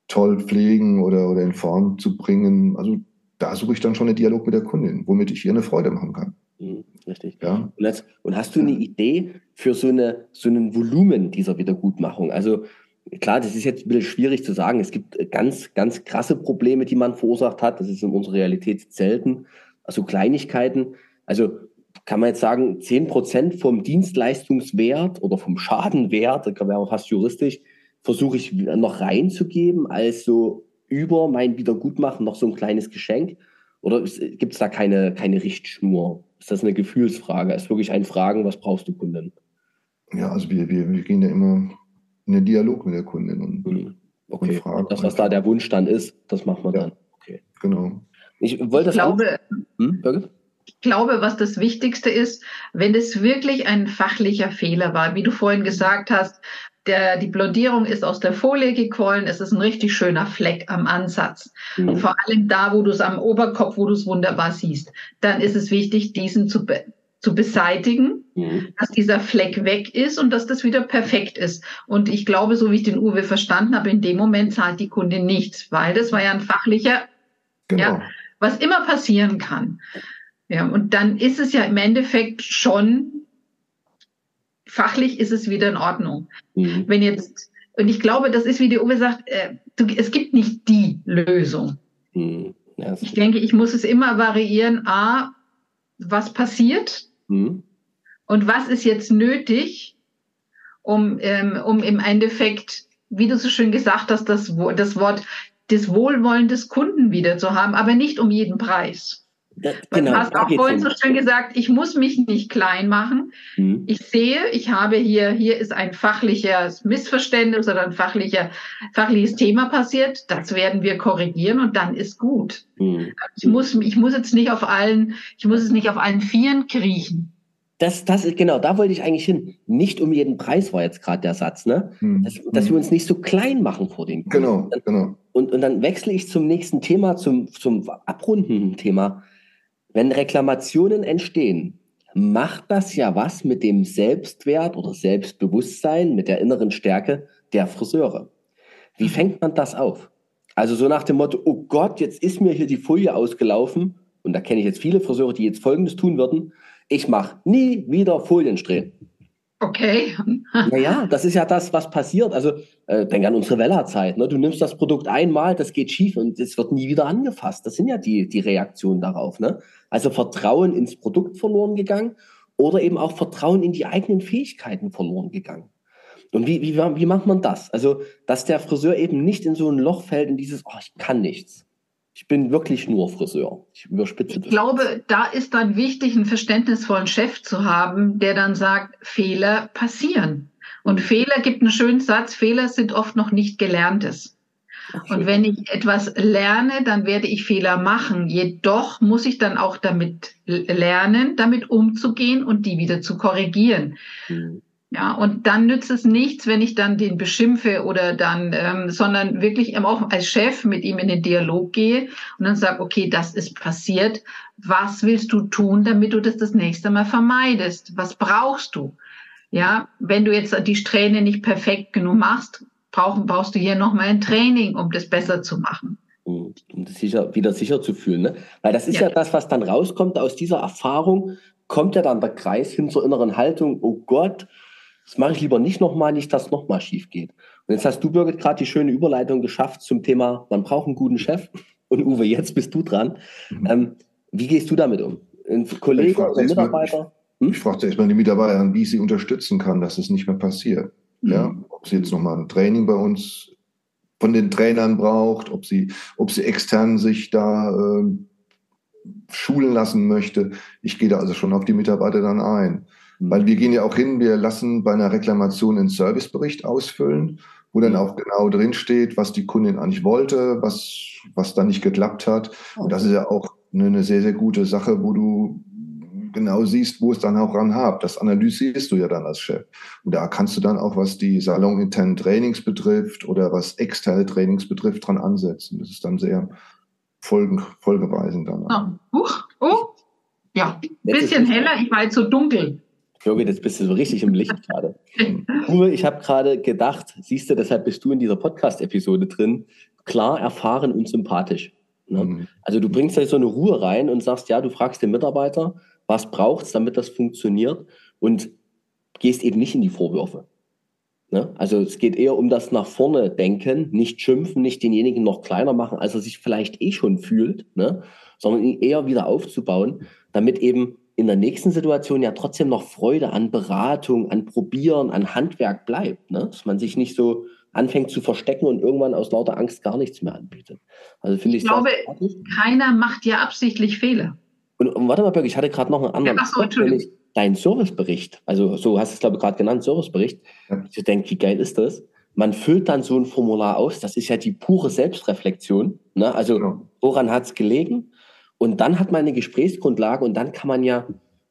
toll pflegen oder, oder in Form zu bringen? Also da suche ich dann schon einen Dialog mit der Kundin, womit ich ihr eine Freude machen kann. Mhm, richtig. Ja. Und, jetzt, und hast du eine Idee für so, eine, so ein Volumen dieser Wiedergutmachung? Also klar, das ist jetzt ein bisschen schwierig zu sagen. Es gibt ganz, ganz krasse Probleme, die man verursacht hat. Das ist in unserer Realität selten. Also Kleinigkeiten. Also kann man jetzt sagen, zehn Prozent vom Dienstleistungswert oder vom Schadenwert, da wäre fast juristisch, versuche ich noch reinzugeben, als so über mein Wiedergutmachen noch so ein kleines Geschenk. Oder gibt es da keine, keine Richtschnur? Ist das eine Gefühlsfrage? Ist wirklich ein Fragen, was brauchst du, Kunden? Ja, also wir, wir, wir gehen ja immer in den Dialog mit der Kundin und, mhm. okay. und fragen. Das, was da der Wunsch dann ist, das macht man ja. dann. Okay. Genau. Ich wollte das ich glaube, hm, ich glaube, was das Wichtigste ist, wenn es wirklich ein fachlicher Fehler war, wie du vorhin gesagt hast, der, die Blondierung ist aus der Folie gequollen, es ist ein richtig schöner Fleck am Ansatz. Mhm. Vor allem da, wo du es am Oberkopf, wo du es wunderbar siehst, dann ist es wichtig, diesen zu, zu beseitigen, mhm. dass dieser Fleck weg ist und dass das wieder perfekt ist. Und ich glaube, so wie ich den Uwe verstanden habe, in dem Moment zahlt die Kunde nichts, weil das war ja ein fachlicher, genau. ja, was immer passieren kann. Ja, und dann ist es ja im Endeffekt schon, fachlich ist es wieder in Ordnung. Mhm. Wenn jetzt, und ich glaube, das ist, wie die Uwe sagt, äh, du, es gibt nicht die Lösung. Mhm. Ja, ich denke, ich muss es immer variieren. A, was passiert? Mhm. Und was ist jetzt nötig, um, ähm, um im Endeffekt, wie du so schön gesagt hast, das, das Wort des Wohlwollen des Kunden wieder zu haben, aber nicht um jeden Preis. Da, genau, du hast auch vorhin so schön gesagt, ich muss mich nicht klein machen. Mhm. Ich sehe, ich habe hier, hier ist ein fachliches Missverständnis oder ein fachlicher, fachliches Thema passiert. Das werden wir korrigieren und dann ist gut. Mhm. Ich muss, ich muss jetzt nicht auf allen, ich muss es nicht auf allen Vieren kriechen. Das, das ist genau, da wollte ich eigentlich hin. Nicht um jeden Preis war jetzt gerade der Satz, ne? Mhm. Dass, dass, wir uns nicht so klein machen vor den Kunden. Genau, genau. Und, und dann wechsle ich zum nächsten Thema, zum, zum abrundenden Thema wenn Reklamationen entstehen, macht das ja was mit dem Selbstwert oder Selbstbewusstsein, mit der inneren Stärke der Friseure. Wie mhm. fängt man das auf? Also so nach dem Motto, oh Gott, jetzt ist mir hier die Folie ausgelaufen. Und da kenne ich jetzt viele Friseure, die jetzt Folgendes tun würden. Ich mache nie wieder Foliensträhnen. Okay. naja, das ist ja das, was passiert. Also äh, denk an unsere Wella-Zeit. Ne? Du nimmst das Produkt einmal, das geht schief und es wird nie wieder angefasst. Das sind ja die, die Reaktionen darauf. Ne? Also Vertrauen ins Produkt verloren gegangen oder eben auch Vertrauen in die eigenen Fähigkeiten verloren gegangen. Und wie, wie, wie macht man das? Also, dass der Friseur eben nicht in so ein Loch fällt, in dieses, oh, ich kann nichts. Ich bin wirklich nur Friseur. Ich überspitze das. Ich glaube, da ist dann wichtig, einen verständnisvollen Chef zu haben, der dann sagt, Fehler passieren. Und mhm. Fehler gibt einen schönen Satz, Fehler sind oft noch nicht gelerntes. Und wenn ich etwas lerne, dann werde ich Fehler machen. Jedoch muss ich dann auch damit lernen, damit umzugehen und die wieder zu korrigieren. Mhm. Ja, und dann nützt es nichts, wenn ich dann den beschimpfe oder dann, ähm, sondern wirklich auch als Chef mit ihm in den Dialog gehe und dann sage, okay, das ist passiert. Was willst du tun, damit du das das nächste Mal vermeidest? Was brauchst du? Ja, wenn du jetzt die Strähne nicht perfekt genug machst, brauchen, brauchst du hier nochmal ein Training, um das besser zu machen. Um das sicher, wieder sicher zu fühlen. Ne? Weil das ist ja. ja das, was dann rauskommt aus dieser Erfahrung, kommt ja dann der Kreis hin zur inneren Haltung, oh Gott, das mache ich lieber nicht nochmal, nicht, dass nochmal schief geht. Und jetzt hast du, Birgit, gerade die schöne Überleitung geschafft zum Thema, man braucht einen guten Chef. <laughs> Und Uwe, jetzt bist du dran. Mhm. Ähm, wie gehst du damit um? Ein Kollege oder Mitarbeiter? Hm? Ich frage zuerst mal die Mitarbeiter an, wie ich sie unterstützen kann, dass es nicht mehr passiert. Mhm. Ja, ob sie jetzt nochmal ein Training bei uns von den Trainern braucht, ob sie, ob sie extern sich da äh, schulen lassen möchte. Ich gehe da also schon auf die Mitarbeiter dann ein. Weil wir gehen ja auch hin, wir lassen bei einer Reklamation einen Servicebericht ausfüllen, wo dann auch genau drin steht, was die Kundin eigentlich wollte, was, was da nicht geklappt hat. Und das ist ja auch eine, sehr, sehr gute Sache, wo du genau siehst, wo es dann auch ran hakt. Das analysierst du ja dann als Chef. Und da kannst du dann auch, was die saloninternen Trainings betrifft oder was externe Trainings betrifft, dran ansetzen. Das ist dann sehr folgen, folgeweisend dann. Oh, huch, oh. Ja, bisschen heller, ich war jetzt so dunkel. Jürgen, jetzt bist du so richtig im Licht gerade. Uwe, ich habe gerade gedacht, siehst du, deshalb bist du in dieser Podcast-Episode drin, klar, erfahren und sympathisch. Ne? Mhm. Also du bringst da so eine Ruhe rein und sagst, ja, du fragst den Mitarbeiter, was braucht's, damit das funktioniert und gehst eben nicht in die Vorwürfe. Ne? Also es geht eher um das nach vorne denken, nicht schimpfen, nicht denjenigen noch kleiner machen, als er sich vielleicht eh schon fühlt, ne? sondern ihn eher wieder aufzubauen, damit eben in der nächsten Situation ja trotzdem noch Freude an Beratung, an Probieren, an Handwerk bleibt. Ne? Dass man sich nicht so anfängt zu verstecken und irgendwann aus lauter Angst gar nichts mehr anbietet. Also finde ich. Ich glaube, keiner macht ja absichtlich Fehler. Und, und warte mal, Birg, ich hatte gerade noch einen anderen. Ja, ach so, Entschuldigung. Dein Servicebericht, also so hast du es glaube ich gerade genannt, Servicebericht. Ja. Ich denke, wie geil ist das? Man füllt dann so ein Formular aus. Das ist ja die pure Selbstreflexion. Ne? Also genau. woran hat es gelegen? Und dann hat man eine Gesprächsgrundlage und dann kann man ja,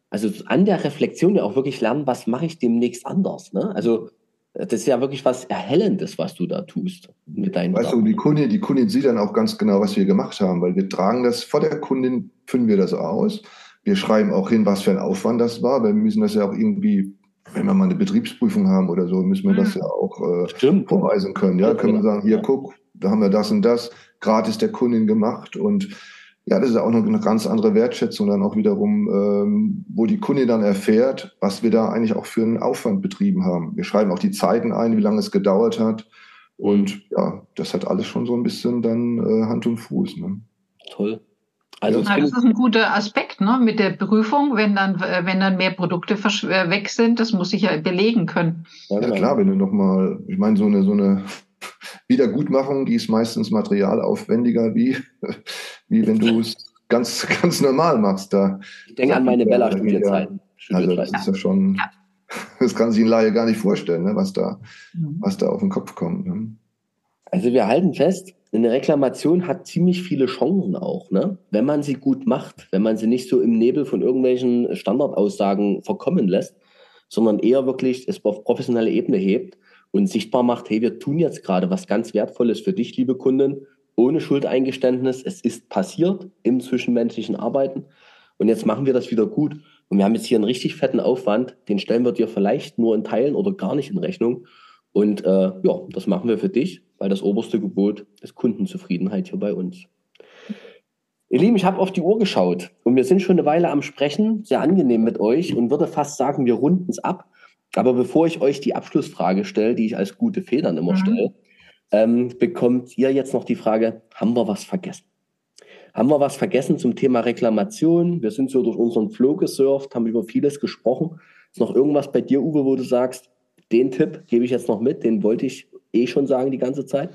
also an der Reflexion ja auch wirklich lernen, was mache ich demnächst anders. Ne? Also das ist ja wirklich was Erhellendes, was du da tust mit deinen. Weißt du, die Kundin, die Kundin sieht dann auch ganz genau, was wir gemacht haben, weil wir tragen das vor der Kundin, füllen wir das aus. Wir schreiben auch hin, was für ein Aufwand das war, weil wir müssen das ja auch irgendwie, wenn wir mal eine Betriebsprüfung haben oder so, müssen wir das mhm. ja auch äh, vorweisen können. Ja, können wir sagen, hier guck, da haben wir das und das gratis der Kundin gemacht und ja, das ist auch noch eine ganz andere Wertschätzung dann auch wiederum, ähm, wo die Kundin dann erfährt, was wir da eigentlich auch für einen Aufwand betrieben haben. Wir schreiben auch die Zeiten ein, wie lange es gedauert hat. Und ja, das hat alles schon so ein bisschen dann äh, Hand und Fuß. Ne? Toll. Also ja. das ist ein guter Aspekt, ne? Mit der Prüfung, wenn dann, wenn dann mehr Produkte äh, weg sind, das muss ich ja belegen können. Ja, genau. klar, wenn du nochmal, ich meine, so eine, so eine <laughs> Wiedergutmachung, die ist meistens materialaufwendiger, wie, wie wenn du es ganz, <laughs> ganz normal machst. Da ich denke an meine Bella-Studiezeiten. Also das ist ja schon, ja. <laughs> das kann sich ein Laie gar nicht vorstellen, ne, was da, mhm. was da auf den Kopf kommt. Ne? Also wir halten fest, eine Reklamation hat ziemlich viele Chancen auch, ne? wenn man sie gut macht, wenn man sie nicht so im Nebel von irgendwelchen Standardaussagen verkommen lässt, sondern eher wirklich es auf professionelle Ebene hebt und sichtbar macht, hey, wir tun jetzt gerade was ganz Wertvolles für dich, liebe Kundin, ohne Schuldeingeständnis. Es ist passiert im zwischenmenschlichen Arbeiten und jetzt machen wir das wieder gut. Und wir haben jetzt hier einen richtig fetten Aufwand, den stellen wir dir vielleicht nur in Teilen oder gar nicht in Rechnung. Und äh, ja, das machen wir für dich, weil das oberste Gebot ist Kundenzufriedenheit hier bei uns. Ihr Lieben, ich habe auf die Uhr geschaut und wir sind schon eine Weile am Sprechen, sehr angenehm mit euch und würde fast sagen, wir runden es ab. Aber bevor ich euch die Abschlussfrage stelle, die ich als gute Federn immer mhm. stelle, ähm, bekommt ihr jetzt noch die Frage, haben wir was vergessen? Haben wir was vergessen zum Thema Reklamation? Wir sind so durch unseren Flow gesurft, haben über vieles gesprochen. Ist noch irgendwas bei dir, Uwe, wo du sagst, den Tipp gebe ich jetzt noch mit, den wollte ich eh schon sagen die ganze Zeit?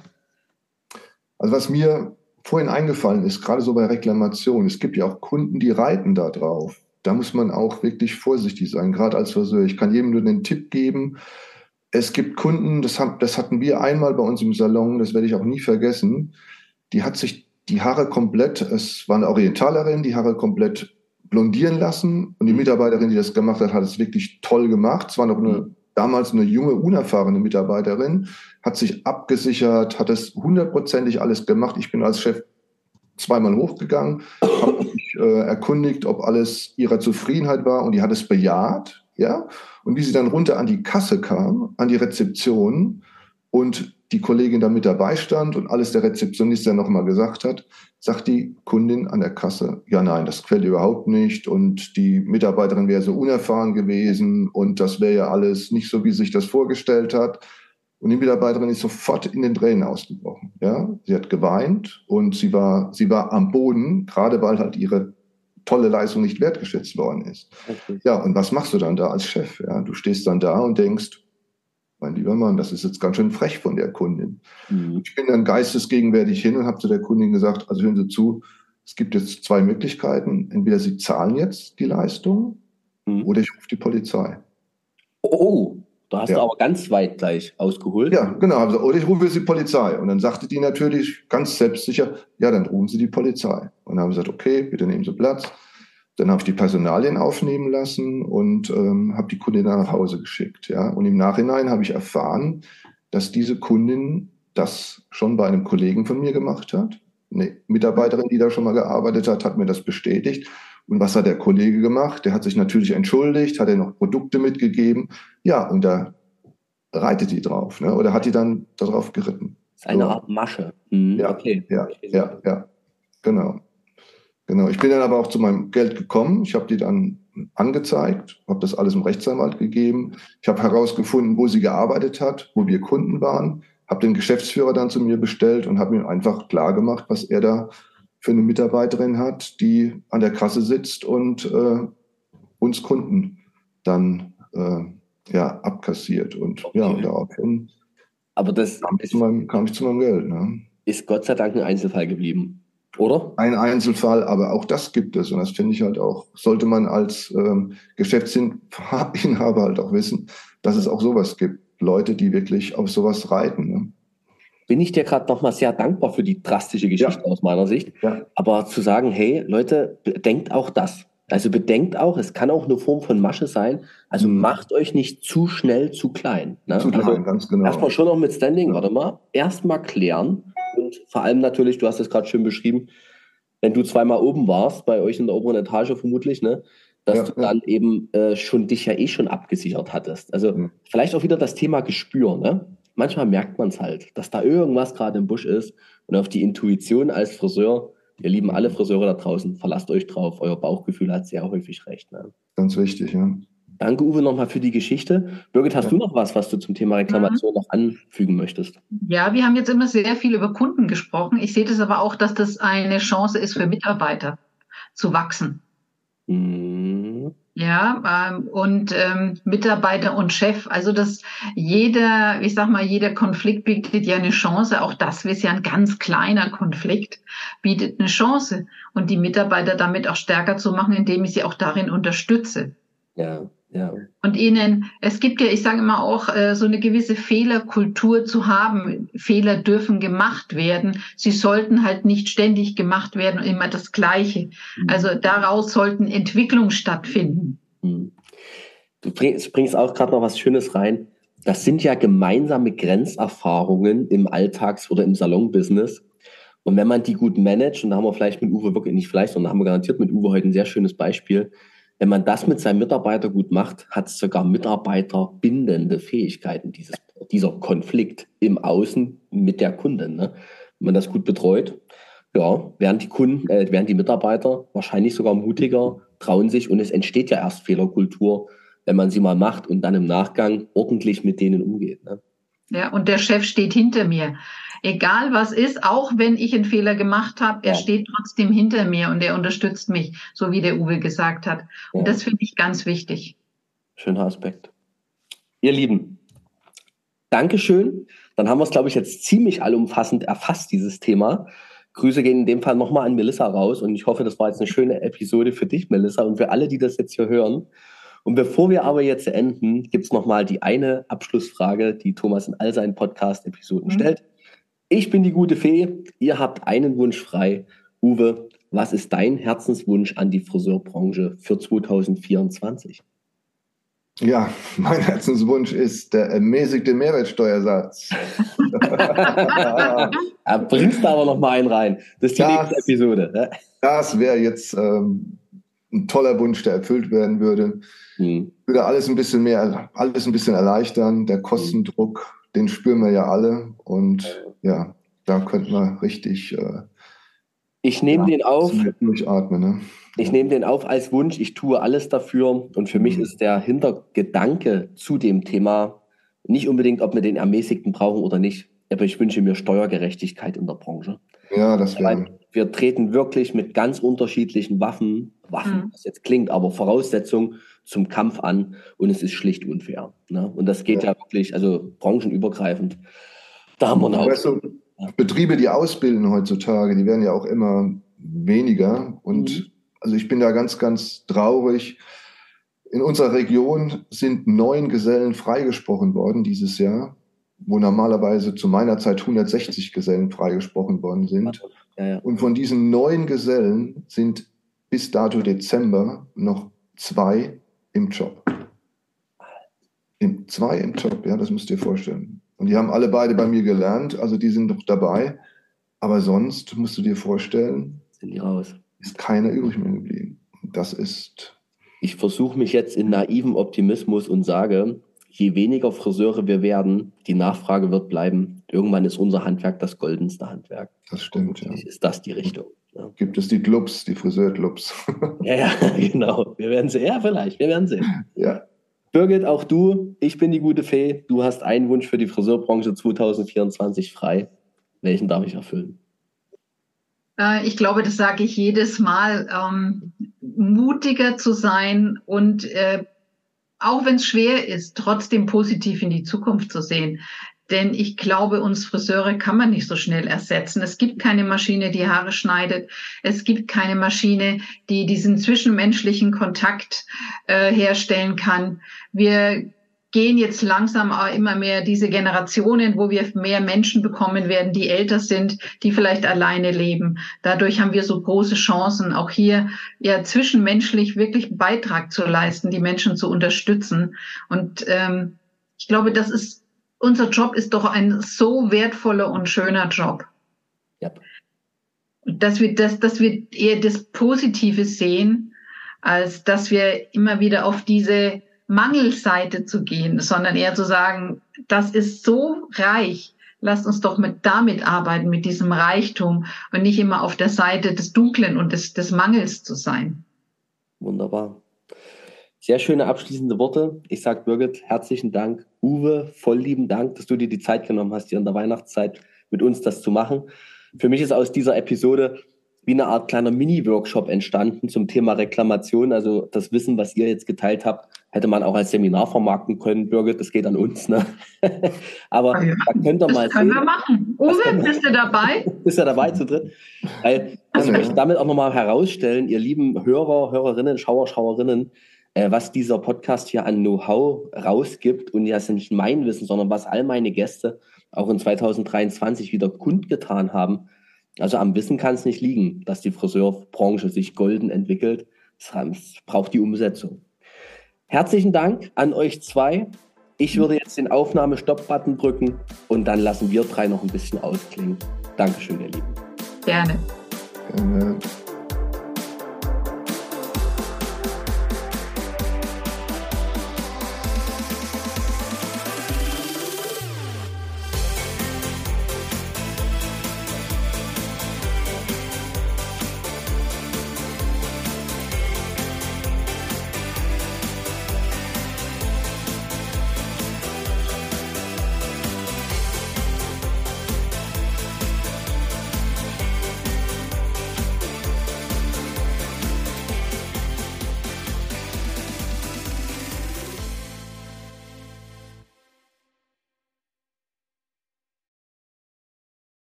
Also was mir vorhin eingefallen ist, gerade so bei Reklamation, es gibt ja auch Kunden, die reiten da drauf. Da muss man auch wirklich vorsichtig sein, gerade als Friseur. Ich kann jedem nur den Tipp geben, es gibt Kunden, das, haben, das hatten wir einmal bei uns im Salon, das werde ich auch nie vergessen, die hat sich die Haare komplett, es war eine Orientalerin, die Haare komplett blondieren lassen und die mhm. Mitarbeiterin, die das gemacht hat, hat es wirklich toll gemacht. Es war noch eine damals eine junge, unerfahrene Mitarbeiterin, hat sich abgesichert, hat es hundertprozentig alles gemacht. Ich bin als Chef zweimal hochgegangen, habe mich äh, erkundigt, ob alles ihrer Zufriedenheit war und die hat es bejaht, ja. Und wie sie dann runter an die Kasse kam, an die Rezeption und die Kollegin da mit dabei stand und alles der Rezeptionist dann nochmal gesagt hat, sagt die Kundin an der Kasse, ja nein, das quält überhaupt nicht und die Mitarbeiterin wäre so unerfahren gewesen und das wäre ja alles nicht so, wie sich das vorgestellt hat. Und die Mitarbeiterin ist sofort in den Tränen ausgebrochen. Ja, sie hat geweint und sie war, sie war am Boden, gerade weil halt ihre tolle Leistung nicht wertgeschätzt worden ist. Okay. Ja, und was machst du dann da als Chef? Ja, du stehst dann da und denkst, mein lieber Mann, das ist jetzt ganz schön frech von der Kundin. Mhm. Ich bin dann geistesgegenwärtig hin und habe zu der Kundin gesagt, also hören Sie zu, es gibt jetzt zwei Möglichkeiten. Entweder Sie zahlen jetzt die Leistung mhm. oder ich rufe die Polizei. Oh, da hast ja. du aber ganz weit gleich ausgeholt. Ja, genau. Also, oder ich rufe jetzt die Polizei. Und dann sagte die natürlich ganz selbstsicher, ja, dann rufen Sie die Polizei. Und dann haben sie gesagt, okay, bitte nehmen Sie Platz. Dann habe ich die Personalien aufnehmen lassen und ähm, habe die Kundin dann nach Hause geschickt. Ja. Und im Nachhinein habe ich erfahren, dass diese Kundin das schon bei einem Kollegen von mir gemacht hat. Eine Mitarbeiterin, die da schon mal gearbeitet hat, hat mir das bestätigt. Und was hat der Kollege gemacht? Der hat sich natürlich entschuldigt, hat er noch Produkte mitgegeben. Ja, und da reitet die drauf, ne? oder hat die dann darauf geritten. Das ist eine so. Art Masche. Mhm, ja, okay. ja, ja, ja, genau. Genau. Ich bin dann aber auch zu meinem Geld gekommen. Ich habe die dann angezeigt, habe das alles im Rechtsanwalt gegeben. Ich habe herausgefunden, wo sie gearbeitet hat, wo wir Kunden waren, habe den Geschäftsführer dann zu mir bestellt und habe ihm einfach klar gemacht, was er da für eine Mitarbeiterin hat, die an der Kasse sitzt und äh, uns Kunden dann äh, ja abkassiert und okay. ja und daraufhin aber das kam ich, zu meinem, kam ich zu meinem Geld. Ne? Ist Gott sei Dank ein Einzelfall geblieben. Oder? Ein Einzelfall, aber auch das gibt es. Und das finde ich halt auch, sollte man als ähm, Geschäftsinhaber <laughs> halt auch wissen, dass es auch sowas gibt. Leute, die wirklich auf sowas reiten. Ne? Bin ich dir gerade nochmal sehr dankbar für die drastische Geschichte ja. aus meiner Sicht. Ja. Aber zu sagen, hey, Leute, bedenkt auch das. Also bedenkt auch, es kann auch eine Form von Masche sein. Also mhm. macht euch nicht zu schnell zu klein. Ne? Zu klein, also ganz genau. Erstmal schon noch mit Standing, ja. warte mal. Erstmal klären und vor allem natürlich, du hast es gerade schön beschrieben, wenn du zweimal oben warst, bei euch in der oberen Etage vermutlich, ne? dass ja, du dann ja. eben äh, schon dich ja eh schon abgesichert hattest. Also mhm. vielleicht auch wieder das Thema Gespür. Ne? Manchmal merkt man es halt, dass da irgendwas gerade im Busch ist und auf die Intuition als Friseur, wir lieben alle Friseure da draußen, verlasst euch drauf, euer Bauchgefühl hat sehr häufig recht. Ne? Ganz wichtig, ja. Danke, Uwe, nochmal für die Geschichte. Birgit, hast ja. du noch was, was du zum Thema Reklamation mhm. noch anfügen möchtest? Ja, wir haben jetzt immer sehr viel über Kunden gesprochen. Ich sehe das aber auch, dass das eine Chance ist für Mitarbeiter zu wachsen. Mhm. Ja, ähm, und ähm, Mitarbeiter und Chef, also dass jeder, ich sag mal, jeder Konflikt bietet ja eine Chance. Auch das ist ja ein ganz kleiner Konflikt, bietet eine Chance. Und die Mitarbeiter damit auch stärker zu machen, indem ich sie auch darin unterstütze. Ja. Ja. Und ihnen, es gibt ja, ich sage immer auch, äh, so eine gewisse Fehlerkultur zu haben. Fehler dürfen gemacht werden. Sie sollten halt nicht ständig gemacht werden und immer das Gleiche. Mhm. Also daraus sollten Entwicklungen stattfinden. Mhm. Du bringst, bringst auch gerade noch was Schönes rein. Das sind ja gemeinsame Grenzerfahrungen im Alltags- oder im Salonbusiness. Und wenn man die gut managt, und da haben wir vielleicht mit Uwe wirklich, nicht vielleicht, sondern haben wir garantiert mit Uwe heute ein sehr schönes Beispiel, wenn man das mit seinem Mitarbeiter gut macht, hat es sogar mitarbeiterbindende Fähigkeiten, dieses, dieser Konflikt im Außen mit der Kundin. Ne? Wenn man das gut betreut, ja, werden die Kunden, äh, werden die Mitarbeiter wahrscheinlich sogar mutiger, trauen sich und es entsteht ja erst Fehlerkultur, wenn man sie mal macht und dann im Nachgang ordentlich mit denen umgeht. Ne? Ja, und der Chef steht hinter mir egal was ist, auch wenn ich einen Fehler gemacht habe, er ja. steht trotzdem hinter mir und er unterstützt mich, so wie der Uwe gesagt hat. Und ja. das finde ich ganz wichtig. Schöner Aspekt. Ihr Lieben, Dankeschön. Dann haben wir es, glaube ich, jetzt ziemlich allumfassend erfasst, dieses Thema. Grüße gehen in dem Fall nochmal an Melissa raus und ich hoffe, das war jetzt eine schöne Episode für dich, Melissa, und für alle, die das jetzt hier hören. Und bevor wir aber jetzt enden, gibt es nochmal die eine Abschlussfrage, die Thomas in all seinen Podcast-Episoden mhm. stellt. Ich bin die gute Fee. Ihr habt einen Wunsch frei. Uwe, was ist dein Herzenswunsch an die Friseurbranche für 2024? Ja, mein Herzenswunsch ist der ermäßigte Mehrwertsteuersatz. <laughs> da bringst du aber noch mal einen rein. Das ist die das, nächste Episode. Ne? Das wäre jetzt ähm, ein toller Wunsch, der erfüllt werden würde. Hm. Würde alles ein bisschen mehr, alles ein bisschen erleichtern. Der Kostendruck, den spüren wir ja alle. Und ja, da könnte man richtig. Äh, ich nehme ja, den auf. Durchatmen, ne? Ich nehme den auf als Wunsch. Ich tue alles dafür. Und für mich mhm. ist der Hintergedanke zu dem Thema nicht unbedingt, ob wir den Ermäßigten brauchen oder nicht. Aber ich wünsche mir Steuergerechtigkeit in der Branche. Ja, das wäre. Wir treten wirklich mit ganz unterschiedlichen Waffen, Waffen, mhm. was jetzt klingt, aber Voraussetzungen zum Kampf an und es ist schlicht unfair. Ne? Und das geht ja. ja wirklich, also branchenübergreifend. Da haben wir. Weißt du, Betriebe, die ausbilden heutzutage, die werden ja auch immer weniger. Und mhm. also ich bin da ganz, ganz traurig. In unserer Region sind neun Gesellen freigesprochen worden dieses Jahr, wo normalerweise zu meiner Zeit 160 Gesellen freigesprochen worden sind. Ja, ja. Und von diesen neun Gesellen sind bis dato Dezember noch zwei im Job. Im, zwei im Job, ja, das müsst ihr vorstellen. Und die haben alle beide bei mir gelernt, also die sind noch dabei. Aber sonst musst du dir vorstellen, sind die raus. Ist keiner übrig mehr geblieben. Das ist. Ich versuche mich jetzt in naivem Optimismus und sage, je weniger Friseure wir werden, die Nachfrage wird bleiben. Irgendwann ist unser Handwerk das goldenste Handwerk. Das stimmt, ja. Ist das die Richtung? Ja. Gibt es die Clubs, die Friseurclubs? ja, ja, <laughs> genau. Wir werden sehen. Ja, vielleicht. Wir werden sehen. Ja. Birgit, auch du, ich bin die gute Fee. Du hast einen Wunsch für die Friseurbranche 2024 frei. Welchen darf ich erfüllen? Äh, ich glaube, das sage ich jedes Mal, ähm, mutiger zu sein und äh, auch wenn es schwer ist, trotzdem positiv in die Zukunft zu sehen. Denn ich glaube, uns Friseure kann man nicht so schnell ersetzen. Es gibt keine Maschine, die Haare schneidet. Es gibt keine Maschine, die diesen zwischenmenschlichen Kontakt äh, herstellen kann. Wir gehen jetzt langsam immer mehr diese Generationen, wo wir mehr Menschen bekommen werden, die älter sind, die vielleicht alleine leben. Dadurch haben wir so große Chancen, auch hier ja zwischenmenschlich wirklich Beitrag zu leisten, die Menschen zu unterstützen. Und ähm, ich glaube, das ist unser Job ist doch ein so wertvoller und schöner Job. Ja. dass wir, das, dass wir eher das Positive sehen, als dass wir immer wieder auf diese Mangelseite zu gehen, sondern eher zu sagen, das ist so reich, lasst uns doch mit damit arbeiten, mit diesem Reichtum und nicht immer auf der Seite des Dunklen und des, des Mangels zu sein. Wunderbar. Sehr schöne abschließende Worte. Ich sage Birgit, herzlichen Dank. Uwe, voll lieben Dank, dass du dir die Zeit genommen hast, hier in der Weihnachtszeit mit uns das zu machen. Für mich ist aus dieser Episode wie eine Art kleiner Mini-Workshop entstanden zum Thema Reklamation. Also das Wissen, was ihr jetzt geteilt habt, hätte man auch als Seminar vermarkten können, Birgit. Das geht an uns. Ne? <laughs> Aber ja, da könnt ihr mal das können sehen. wir machen. Uwe, bist du dabei? <laughs> Bist du dabei zu dritt? Also, ich möchte damit auch nochmal herausstellen, ihr lieben Hörer, Hörerinnen, Schauer, Schauerinnen, was dieser Podcast hier an Know-how rausgibt. Und ja, ist nicht mein Wissen, sondern was all meine Gäste auch in 2023 wieder kundgetan haben. Also am Wissen kann es nicht liegen, dass die Friseurbranche sich golden entwickelt. Es braucht die Umsetzung. Herzlichen Dank an euch zwei. Ich würde jetzt den Aufnahme-Stopp-Button drücken und dann lassen wir drei noch ein bisschen ausklingen. Dankeschön, ihr Lieben. Gerne. Gerne.